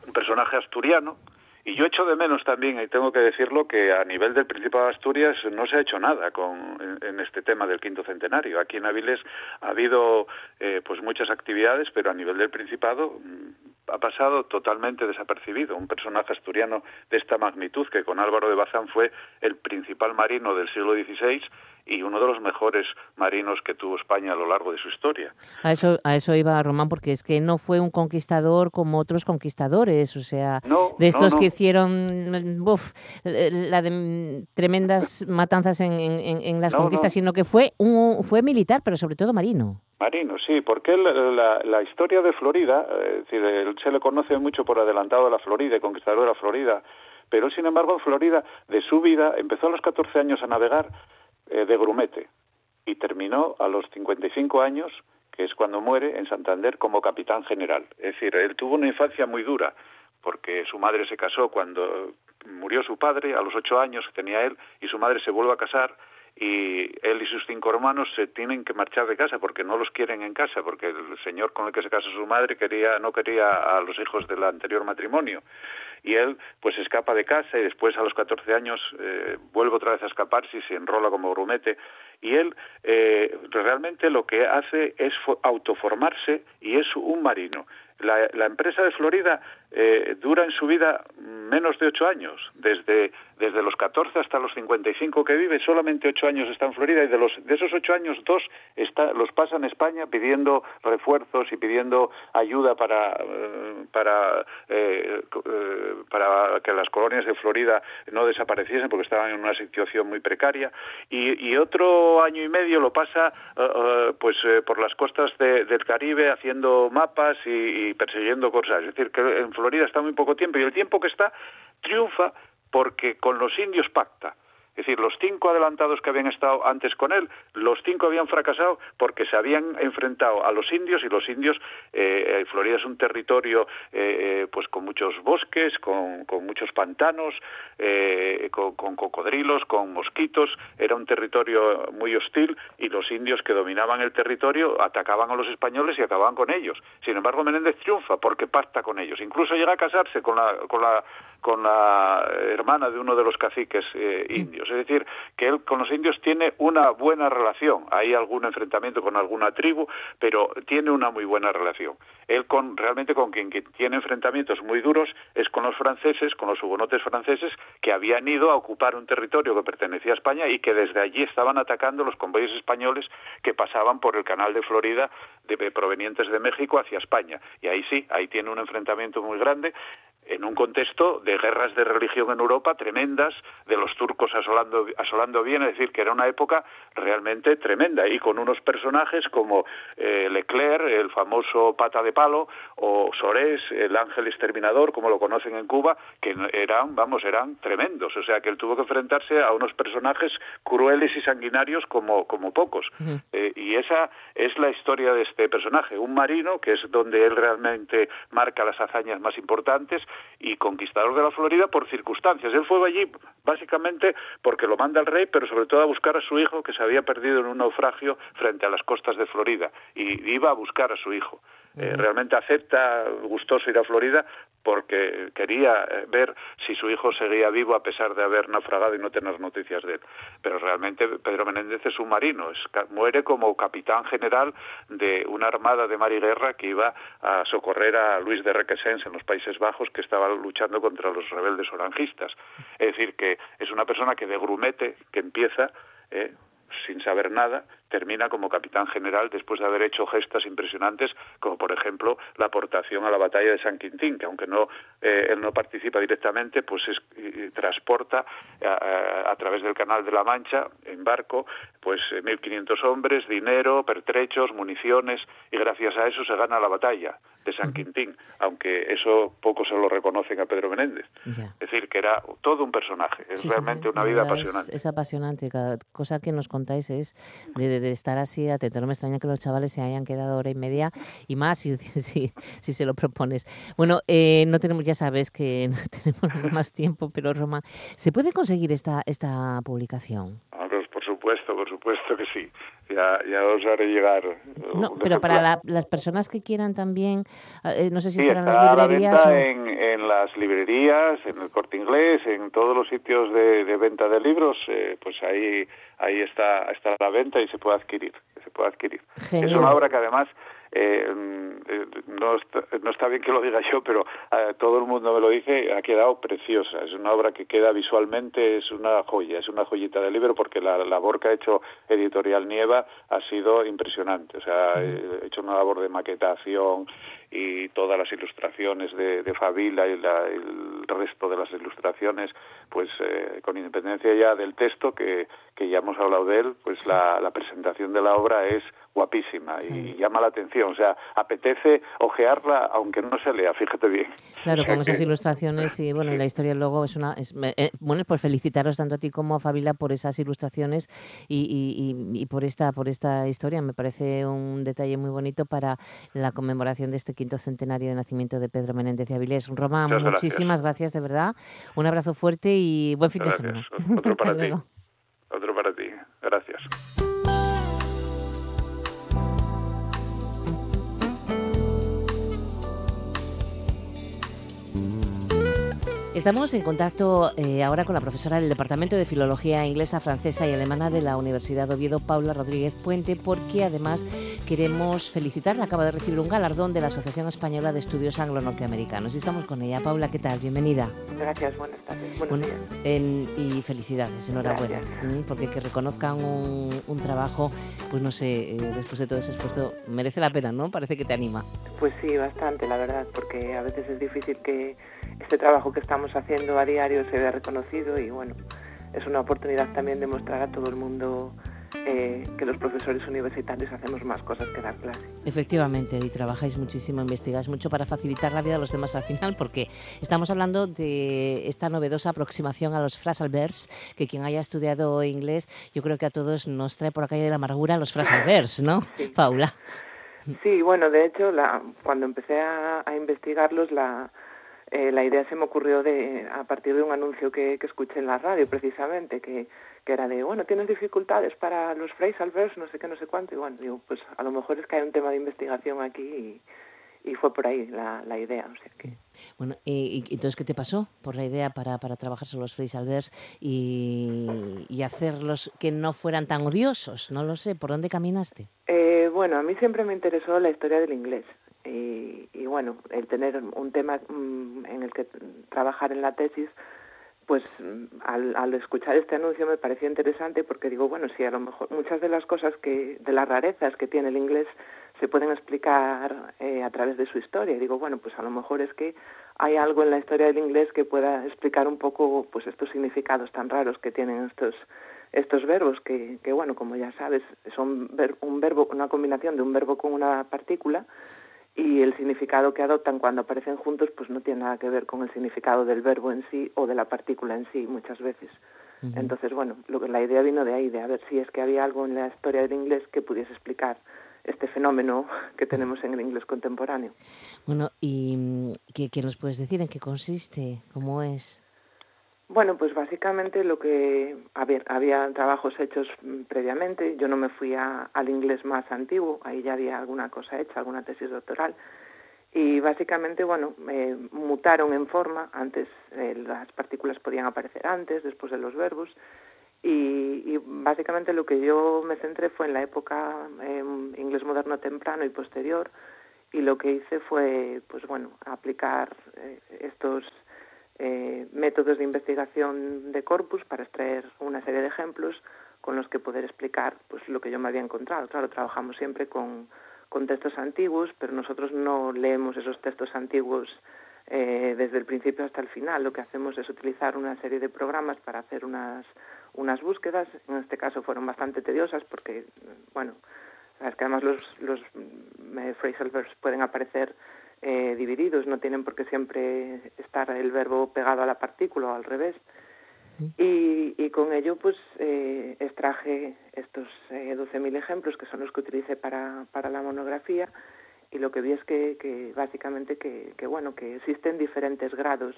un personaje asturiano, y yo echo de menos también, y tengo que decirlo, que a nivel del Principado de Asturias no se ha hecho nada con, en, este tema del quinto centenario. Aquí en Avilés ha habido eh, pues muchas actividades, pero a nivel del Principado mm, ha pasado totalmente desapercibido. Un personaje asturiano de esta magnitud, que con Álvaro de Bazán fue el principal marino del siglo XVI, y uno de los mejores marinos que tuvo España a lo largo de su historia. A eso, a eso iba Román, porque es que no fue un conquistador como otros conquistadores, o sea, de estos que hicieron uf, la de tremendas matanzas en, en, las conquistas, sino que fue, un, fue militar, pero sobre todo marino. Marino, sí, porque la, la, historia de Florida, eh, es decir, se le conoce mucho por adelantado de la Florida, conquistador de la Florida, pero sin embargo en Florida, de su vida, empezó a los 14 años a navegar eh, de grumete y terminó a los 55 años, que es cuando muere, en Santander como capitán general. Es decir, él tuvo una infancia muy dura porque su madre se casó cuando murió su padre, a los ocho años tenía él, y su madre se vuelve a casar y él y sus cinco hermanos se tienen que marchar de casa porque no los quieren en casa porque el señor con el que se casó su madre quería no quería a los hijos del anterior matrimonio. Y él pues escapa de casa y después a los 14 años eh, vuelve otra vez a escaparse y se enrola como grumete. Y él eh, realmente lo que hace es autoformarse y es un marino. La, la empresa de Florida eh, dura en su vida menos de ocho años. Desde, desde los 14 hasta los 55 que vive, solamente ocho años está en Florida y de, los, de esos ocho años, dos está, los pasa en España pidiendo refuerzos y pidiendo ayuda para, eh, para, eh, para que las colonias de Florida no desapareciesen porque estaban en una situación muy precaria. Y, y otro año y medio lo pasa pues por las costas del Caribe haciendo mapas y, y persiguiendo cosas. Es decir, que en Florida está muy poco tiempo y el tiempo que está triunfa porque con los indios pacta. Es decir, los cinco adelantados que habían estado antes con él, los cinco habían fracasado porque se habían enfrentado a los indios y los indios, eh, eh Florida es un territorio eh, eh, pues con muchos bosques, con, muchos pantanos, eh, con, con, cocodrilos, con mosquitos, era un territorio muy hostil y los indios que dominaban el territorio atacaban a los españoles y acababan con ellos. Sin embargo, Menéndez triunfa porque pacta con ellos. Incluso llega a casarse con la, con la, con la hermana de uno de los caciques indios. Es decir, que él con los indios tiene una buena relación. Hay algún enfrentamiento con alguna tribu, pero tiene una muy buena relación. Él con realmente con quien tiene enfrentamientos muy duros es con los franceses, con los hugonotes franceses que habían ido a ocupar un territorio que pertenecía a España y que desde allí estaban atacando los convoyes españoles que pasaban por el canal de Florida de, provenientes de México hacia España. Y ahí sí, ahí tiene un enfrentamiento muy grande en un contexto de guerras de religión en Europa tremendas, de los turcos asolando, asolando bien, es decir, que era una época realmente tremenda, y con unos personajes como eh, Leclerc, el famoso pata de palo, o Sorés, el ángel exterminador, como lo conocen en Cuba, que eran, vamos, eran tremendos, o sea, que él tuvo que enfrentarse a unos personajes crueles y sanguinarios como, como pocos. Eh, y esa es la historia de este personaje, un marino, que es donde él realmente marca las hazañas más importantes, y conquistador de la Florida por circunstancias. Él fue allí básicamente porque lo manda el rey, pero sobre todo a buscar a su hijo que se había perdido en un naufragio frente a las costas de Florida y iba a buscar a su hijo. Eh, realmente acepta gustoso ir a Florida porque quería eh, ver si su hijo seguía vivo a pesar de haber naufragado y no tener noticias de él. Pero realmente Pedro Menéndez es un marino, es, muere como capitán general de una armada de mar y guerra que iba a socorrer a Luis de Requesens en los Países Bajos que estaba luchando contra los rebeldes orangistas. Es decir, que es una persona que de grumete, que empieza, eh, sin saber nada, termina como capitán general después de haber hecho gestas impresionantes, como por ejemplo la aportación a la batalla de San Quintín, que aunque no eh, él no participa directamente, pues es, transporta a, través del Canal de la Mancha en barco, pues 1.500 eh, hombres, dinero, pertrechos, municiones, y gracias a eso se gana la batalla de San Quintín, aunque eso poco se lo reconocen a Pedro Menéndez. Es decir, que era todo un personaje, es realmente una vida apasionante. Es, apasionante, cada cosa que nos contáis es de, estar así atento. No me extraña que los chavales se hayan quedado hora y media y más si, si, si se lo propones. Bueno, eh, no tenemos, ya sabes que no tenemos más tiempo, pero Roma, ¿se puede conseguir esta, esta publicación? Ah, pues, por supuesto, por supuesto que sí. Ya, ya os haré llegar. No, pero para las personas que quieran también, eh, no sé si sí, en las librerías. en, en, las librerías, en el corte inglés, en todos los sitios de, de venta de libros, eh, pues ahí, ahí está, está la venta y se puede adquirir. Se puede adquirir. Es una obra que además eh, no, está, no está bien que lo diga yo, pero eh, todo el mundo me lo dice, ha quedado preciosa. Es una obra que queda visualmente, es una joya, es una joyita de libro porque la labor que ha hecho Editorial Nieva ha sido impresionante. O sea, ha hecho una labor de maquetación y todas las ilustraciones de, de Fabila y el resto de las ilustraciones, pues eh, con independencia ya del texto, que, que ya hemos hablado de él, pues la, la presentación de la obra es guapísima y llama la atención. O sea, apetece ojearla aunque no se lea, fíjate bien. Claro, con esas ilustraciones y bueno, la historia luego es una... Es, eh, bueno, pues felicitaros tanto a ti como a Fabila por esas ilustraciones y, y, y, por, esta, por esta historia. Me parece un detalle muy bonito para la conmemoración de este quinto centenario de nacimiento de Pedro Menéndez de Avilés. Roma, muchísimas gracias. de verdad. Un abrazo fuerte y buen fin de semana. Otro para ti. Otro para ti. Gracias. Estamos en contacto eh, ahora con la profesora del Departamento de Filología Inglesa, Francesa y Alemana de la Universidad de Oviedo, Paula Rodríguez Puente, porque además queremos felicitarla. Acaba de recibir un galardón de la Asociación Española de Estudios Anglo-Norteamericanos. Y estamos con ella. Paula, ¿qué tal? Bienvenida. Gracias, buenas tardes. Buenos y felicidades, enhorabuena. Porque que reconozcan un, trabajo, pues no sé, eh, después de todo ese esfuerzo, merece la pena, ¿no? Parece que te anima. Pues sí, bastante, la verdad, porque a veces es difícil que este trabajo que estamos haciendo a diario se vea reconocido y bueno, es una oportunidad también de mostrar a todo el mundo eh, que los profesores universitarios hacemos más cosas que dar clase. Efectivamente, y trabajáis muchísimo, investigáis mucho para facilitar la vida a los demás al final, porque estamos hablando de esta novedosa aproximación a los phrasal verbs, que quien haya estudiado inglés, yo creo que a todos nos trae por la calle de la amargura los phrasal verbs, ¿no, Paula? Sí, bueno, de hecho, la, cuando empecé a investigarlos, la, eh, la idea se me ocurrió de, a partir de un anuncio que, que escuché en la radio precisamente, que, que era de, bueno, tienes dificultades para los phrasal no sé qué, no sé cuánto, y bueno, digo, pues a lo mejor es que hay un tema de investigación aquí y, y fue por ahí la, la idea. O sea que... Bueno, y, entonces, ¿qué te pasó por la idea para, para trabajar sobre los phrasal verbs y, y hacerlos que no fueran tan odiosos? No lo sé, ¿por dónde caminaste? Eh, bueno, a mí siempre me interesó la historia del inglés. Y, y, bueno, el tener un tema mm, en el que trabajar en la tesis, pues al, al, escuchar este anuncio me pareció interesante porque digo, bueno, si a lo mejor muchas de las cosas que, de las rarezas que tiene el inglés se pueden explicar eh, a través de su historia. Y digo, bueno, pues a lo mejor es que hay algo en la historia del inglés que pueda explicar un poco pues estos significados tan raros que tienen estos estos verbos que, que bueno, como ya sabes, son ver, un verbo, una combinación de un verbo con una partícula y el significado que adoptan cuando aparecen juntos pues no tiene nada que ver con el significado del verbo en sí o de la partícula en sí muchas veces. Entonces, bueno, lo que, la idea vino de ahí, de a ver si es que había algo en la historia del inglés que pudiese explicar este fenómeno que tenemos en el inglés contemporáneo. Bueno, ¿y mm, qué, qué nos puedes decir? ¿En qué consiste? ¿Cómo es? Bueno, pues básicamente lo que había, había trabajos hechos mm, previamente. Yo no me fui a, al inglés más antiguo, ahí ya había alguna cosa hecha, alguna tesis doctoral. Y básicamente, bueno, eh, mutaron en forma. Antes eh, las partículas podían aparecer antes, después de los verbos. Y, y, básicamente lo que yo me centré fue en la época eh, inglés moderno temprano y posterior. Y lo que hice fue, pues bueno, aplicar eh, estos eh, métodos de investigación de corpus para extraer una serie de ejemplos con los que poder explicar pues lo que yo me había encontrado. Claro, trabajamos siempre con textos antiguos, pero nosotros no leemos esos textos antiguos eh, desde el principio hasta el final. Lo que hacemos es utilizar una serie de programas para hacer unas, unas búsquedas. En este caso fueron bastante tediosas porque, bueno, sabes que además los, los eh, phrasal verbs pueden aparecer eh, divididos, no tienen por qué siempre estar el verbo pegado a la partícula o al revés. Y, y con ello pues eh, extraje estos eh, 12.000 ejemplos que son los que utilicé para, para la monografía y lo que vi es que, que básicamente que, que, bueno que existen diferentes grados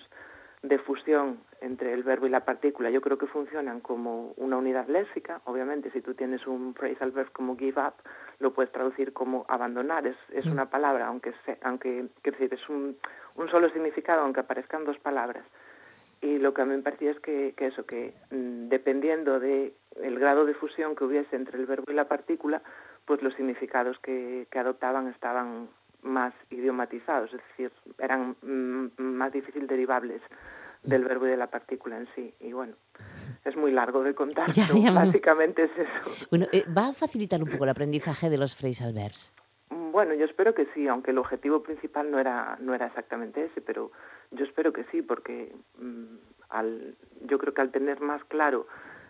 de fusión entre el verbo y la partícula. Yo creo que funcionan como una unidad léxica. Obviamente, si tú tienes un phrasal verb como give up, lo puedes traducir como abandonar. Es, es una palabra, aunque, se, aunque decir, es un, un solo significado, aunque aparezcan dos palabras y lo que a mí me parecía es que, que eso, que mm, dependiendo de el grado de fusión que hubiese entre el verbo y la partícula, pues los significados que, que adoptaban estaban más idiomatizados, es decir, eran mm, más difícil derivables del verbo y de la partícula en sí. Y bueno, es muy largo de contar, Ya, ya básicamente es eso. Bueno, eh, ¿va a facilitar un poco el aprendizaje de los phrasal verbs? Mm, Bueno, yo espero que sí, aunque el objetivo principal no era no era exactamente ese, pero yo espero que sí, porque mm, al, yo creo que al tener más claro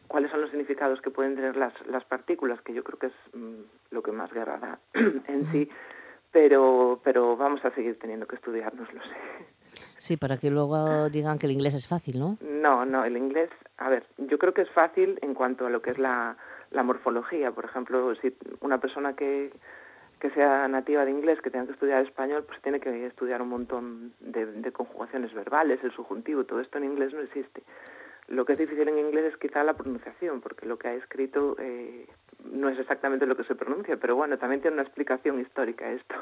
cuáles son los significados que pueden tener las, las partículas, que yo creo que es mm, lo que más guerra da en sí, pero pero vamos a seguir teniendo que estudiárnoslo. sé. Sí, para que luego digan que el inglés es fácil, ¿no? No, no, el inglés, a ver, yo creo que es fácil en cuanto a lo que es la, la morfología. Por ejemplo, si una persona que, que sea nativa de inglés, que tenga que estudiar español, pues tiene que estudiar un montón de, de conjugaciones verbales, el subjuntivo, todo esto en inglés no existe. Lo que es difícil en inglés es quizá la pronunciación, porque lo que ha escrito eh, no es exactamente lo que se pronuncia, pero bueno, también tiene una explicación histórica esto.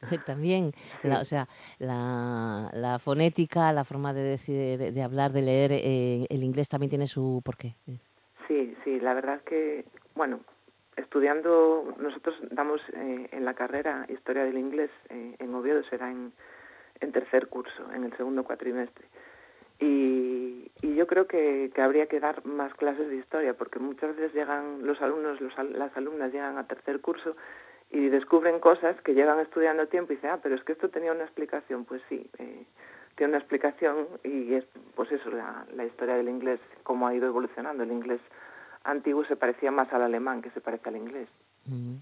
También, la, o sea, la, la fonética, la forma de decir, de hablar, de leer eh, el inglés también tiene su porqué. Sí, sí, la verdad es que, bueno, estudiando, nosotros damos eh, en la carrera Historia del Inglés eh, en Oviedo, será en, en tercer curso, en el segundo cuatrimestre. Y, y yo creo que, que habría que dar más clases de historia, porque muchas veces llegan los alumnos, los, las alumnas llegan a tercer curso y descubren cosas que llevan estudiando tiempo y dicen, ah, pero es que esto tenía una explicación. Pues sí, eh, tiene una explicación y es, pues eso, la, la historia del inglés, cómo ha ido evolucionando. El inglés antiguo se parecía más al alemán que se parece al inglés. Mm.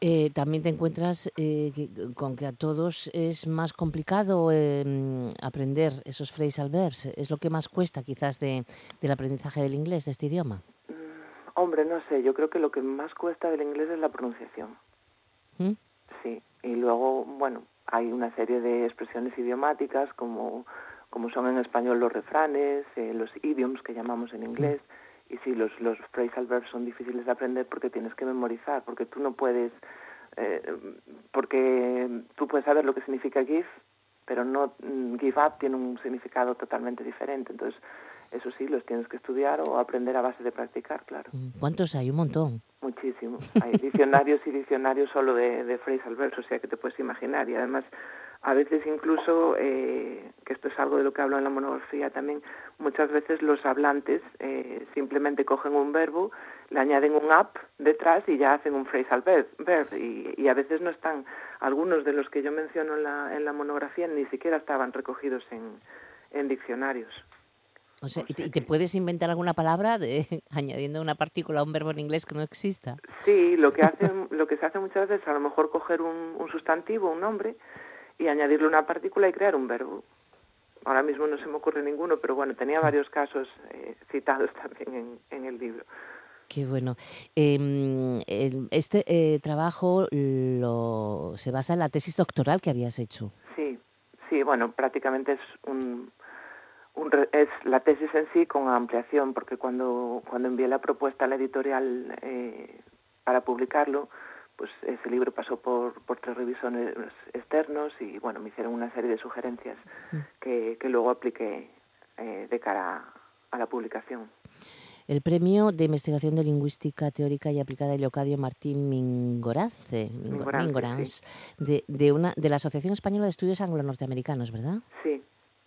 Eh, también te encuentras eh, que- con que a todos es más complicado eh, mm, aprender esos phrasal verbs. Es lo que más cuesta quizás de, del aprendizaje del inglés, de este idioma. Hombre, no sé, yo creo que lo que más cuesta del inglés es la pronunciación. ¿Mm? Sí, y luego, bueno, hay una serie de expresiones idiomáticas como, como son en español los refranes, eh, los idioms que llamamos en inglés, y sí, los, los phrasal verbs son difíciles de aprender porque tienes que memorizar, porque tú no puedes, eh, porque tú puedes saber lo que significa give, pero no mm, give up tiene un significado totalmente diferente, entonces eso sí, los tienes que estudiar o aprender a base de practicar, claro. Mm, ¿Cuántos hay? Un montón. Muchísimo. Hay diccionarios y diccionarios solo de, de phrasal verbs, o sea que te puedes imaginar. Y además, a veces incluso, eh, que esto es algo de lo que hablo en la monografía también, muchas veces los hablantes eh, simplemente cogen un verbo, le añaden un up detrás y ya hacen un phrasal verb. verb. Y, y a veces no están, algunos de los que yo menciono en la, en la monografía ni siquiera estaban recogidos en, en diccionarios. O sea, ¿y te, y te puedes inventar alguna palabra de, añadiendo una partícula a un verbo en inglés que no exista? Sí, lo que hacen, lo que se hace muchas veces es a lo mejor coger un, un sustantivo, un nombre, y añadirle una partícula y crear un verbo. Ahora mismo no se me ocurre ninguno, pero bueno, tenía varios casos eh, citados también en, en el libro. Qué bueno. Em, este eh, trabajo lo, se basa en la tesis doctoral que habías hecho. Sí, sí, bueno, prácticamente es un, un es la tesis en sí con ampliación, porque cuando cuando envié la propuesta a la editorial eh, para publicarlo, pues ese libro pasó por, por tres revisores externos y bueno, me hicieron una serie de sugerencias que, que luego apliqué eh, de cara a la publicación. El premio de investigación de lingüística teórica y aplicada de Leocadio Martín Mingorance, Mingo- Mingorance, Mingorance, de, de, una, de la Asociación Española de Estudios Anglo-Norteamericanos, ¿verdad? Sí,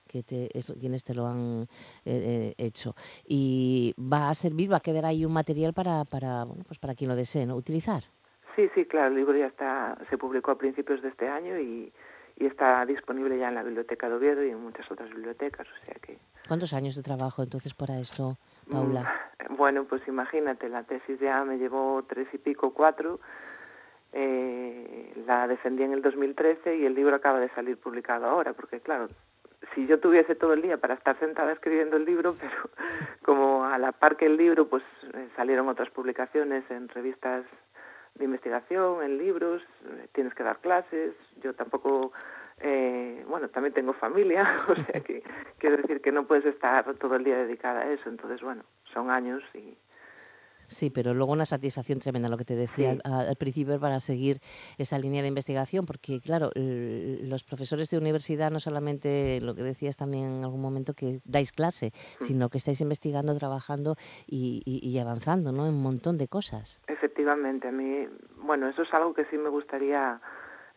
que te, es, quienes te lo han eh, eh, hecho. Y va a servir, va a quedar ahí un material para, para, bueno, pues para quien lo desee ¿no? utilizar. Sí, sí, claro, el libro ya está, se publicó a principios de este año y, y está disponible ya en la Biblioteca de Oviedo y en muchas otras bibliotecas, o sea que... ¿Cuántos años de trabajo entonces para esto, Paula? Mm, bueno, pues imagínate, la tesis ya me llevó tres y pico, cuatro, eh, la defendí en el 2013 y el libro acaba de salir publicado ahora, porque claro, si yo tuviese todo el día para estar sentada escribiendo el libro, pero como a la par que el libro, pues eh, salieron otras publicaciones en revistas de investigación, en libros, eh, tienes que dar clases, yo tampoco, eh, bueno, también tengo familia, o sea que quiero decir que no puedes estar todo el día dedicada a eso, entonces bueno, son años y, Sí, pero luego una satisfacción tremenda, lo que te decía al, principio, para seguir esa línea de investigación, porque claro, los profesores de universidad no solamente lo que decías también en algún momento que dais clase, mm. sino que estáis investigando, trabajando y, y, avanzando, ¿no? En un montón de cosas. Efectivamente, a mí, bueno, eso es algo que sí me gustaría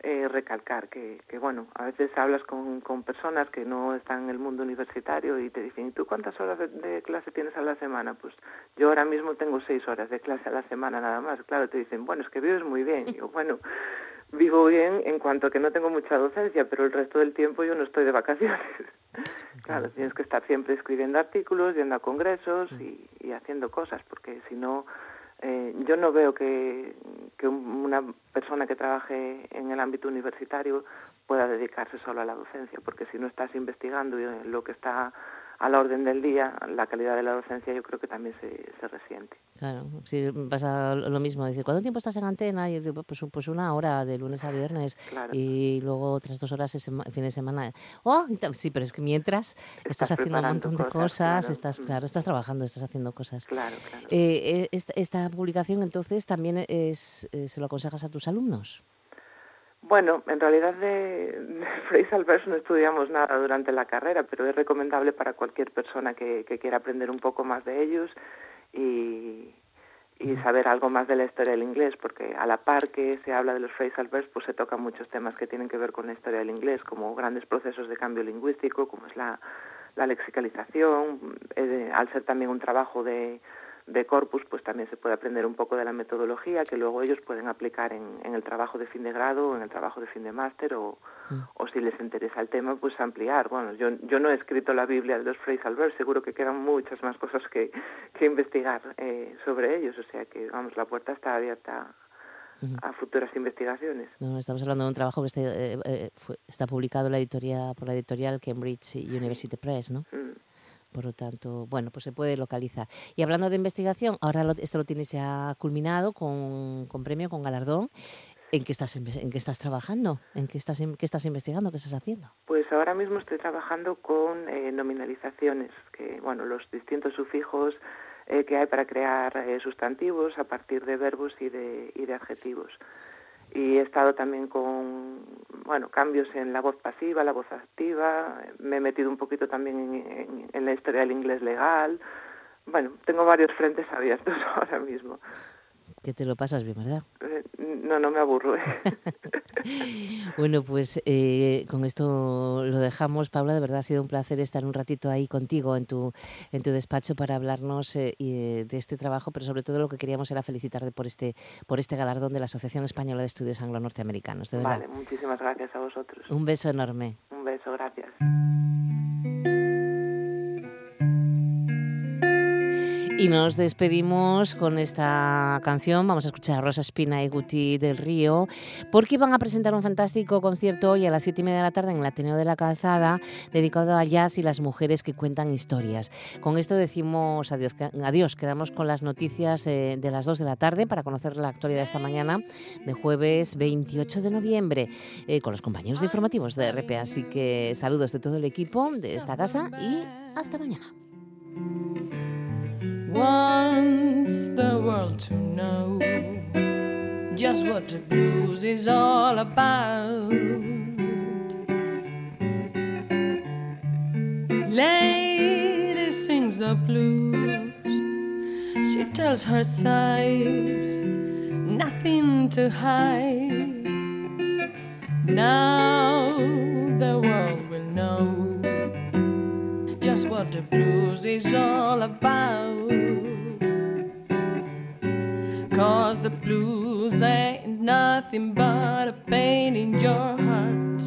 eh, recalcar que, que, bueno, a veces hablas con, con personas que no están en el mundo universitario y te dicen, ¿y tú cuántas horas de, clase tienes a la semana? Pues yo ahora mismo tengo seis horas de clase a la semana nada más. Claro, te dicen, bueno, es que vives muy bien. Y yo, bueno, vivo bien en cuanto que no tengo mucha docencia, pero el resto del tiempo yo no estoy de vacaciones. claro, tienes que estar siempre escribiendo artículos, yendo a congresos y, y haciendo cosas, porque si no eh, yo no veo que, que una persona que trabaje en el ámbito universitario pueda dedicarse solo a la docencia, porque si no estás investigando lo que está a la orden del día, la calidad de la docencia yo creo que también se, se resiente. Claro, si pasa lo mismo, decir, ¿cuánto tiempo estás en antena? Y yo digo, pues, pues una hora, de lunes a viernes, y luego otras dos horas el fin de semana. Oh, sí, pero es que mientras estás, haciendo un montón de cosas, estás, mm. claro, estás trabajando, estás haciendo cosas. Claro, claro. Eh, eh esta, publicación, entonces, también es, eh, se lo aconsejas a tus alumnos. Bueno, en realidad de, de phrasal verse no estudiamos nada durante la carrera, pero es recomendable para cualquier persona que, que quiera aprender un poco más de ellos y, y saber algo más de la historia del inglés, porque a la par que se habla de los phrasal verbs, pues se tocan muchos temas que tienen que ver con la historia del inglés, como grandes procesos de cambio lingüístico, como es la, la lexicalización, eh, al ser también un trabajo de de corpus, pues también se puede aprender un poco de la metodología que luego ellos pueden aplicar en, en el trabajo de fin de grado o en el trabajo de fin de máster o, mm. o si les interesa el tema, pues ampliar. Bueno, yo, yo no he escrito la Biblia de los phrasal verbs, seguro que quedan muchas más cosas que, que investigar eh, sobre ellos, o sea que, vamos, la puerta está abierta a futuras investigaciones. No, estamos hablando de un trabajo que está, eh, eh, está publicado la editorial, por la editorial Cambridge University Press, ¿no? Mm. Por lo tanto, bueno, pues se puede localizar. Y hablando de investigación, ahora esto lo tienes ya culminado con, con premio, con galardón. ¿En qué estás, en qué estás trabajando? ¿En qué estás, qué estás investigando? ¿Qué estás haciendo? Pues ahora mismo estoy trabajando con eh, nominalizaciones, que bueno, los distintos sufijos eh, que hay para crear eh, sustantivos a partir de verbos y de, y de adjetivos y he estado también con bueno cambios en la voz pasiva, la voz activa, me he metido un poquito también en, en la historia del inglés legal. Bueno, tengo varios frentes abiertos ahora mismo que te lo pasas bien, ¿verdad? Eh, no, no me aburro. ¿eh? bueno, pues eh, con esto lo dejamos. Paula, de verdad ha sido un placer estar un ratito ahí contigo en tu, en tu despacho para hablarnos de este trabajo, pero sobre todo lo que queríamos era felicitarte por este, por este galardón de la Asociación Española de Estudios Anglo-Norteamericanos. De verdad. Vale, muchísimas gracias a vosotros. Un beso enorme. Un beso, gracias. Y nos despedimos con esta canción. Vamos a escuchar a Rosa Espina y Guti del Río, porque van a presentar un fantástico concierto hoy a las siete y media de la tarde en el Ateneo de la Calzada, dedicado a jazz y las mujeres que cuentan historias. Con esto decimos adiós. adiós. Quedamos con las noticias de, las dos de la tarde para conocer la actualidad de esta mañana, de jueves 28 de noviembre, eh, con los compañeros de informativos de RP. Así que saludos de todo el equipo de esta casa y hasta mañana. Wants the world to know just what the blues is all about. Lady sings the blues, she tells her side, nothing to hide. Now the world will know what the blues is all about. Cause the blues ain't nothing but a pain in your heart.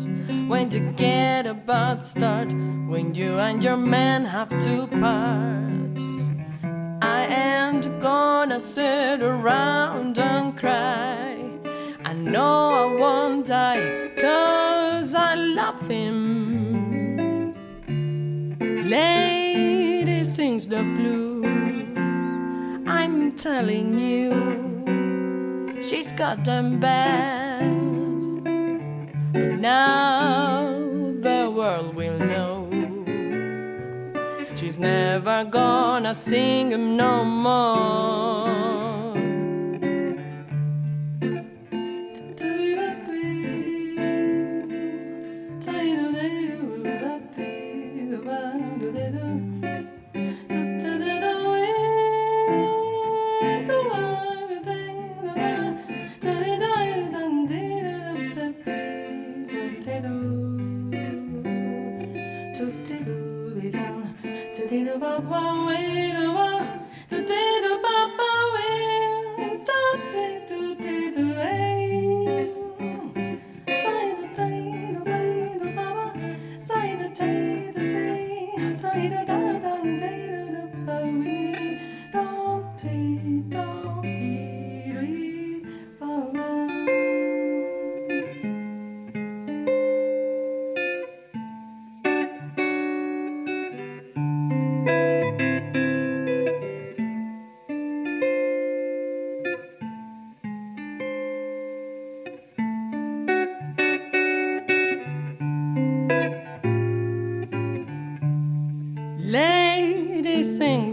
When you get a bad start, when you and your man have to part. I ain't gonna sit around and cry. I know I won't die, cause I love him. Lady sings the blues. I'm telling you, she's got them bad. But now the world will know. She's never gonna sing him no more.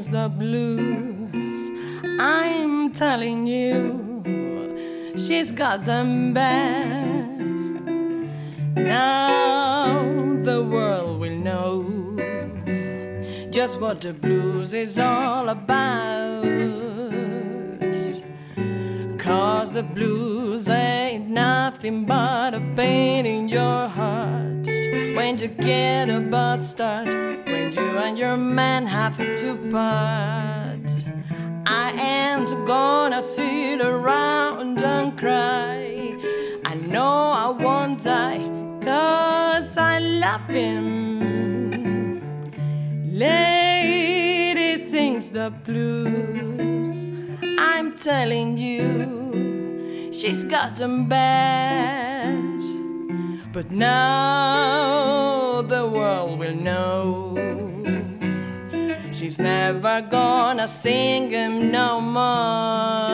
Sings the blues. I'm telling you, she's got them bad. Now the world will know just what the blues is all about. Cause the blues ain't nothing but a pain in your heart. When you get a bad start, when you and your man have to part. I ain't gonna sit around and cry. I know I won't die, cause I love him. Lady sings the blues. I'm telling you, she's got them bad. But now the world will know she's never gonna sing him no more.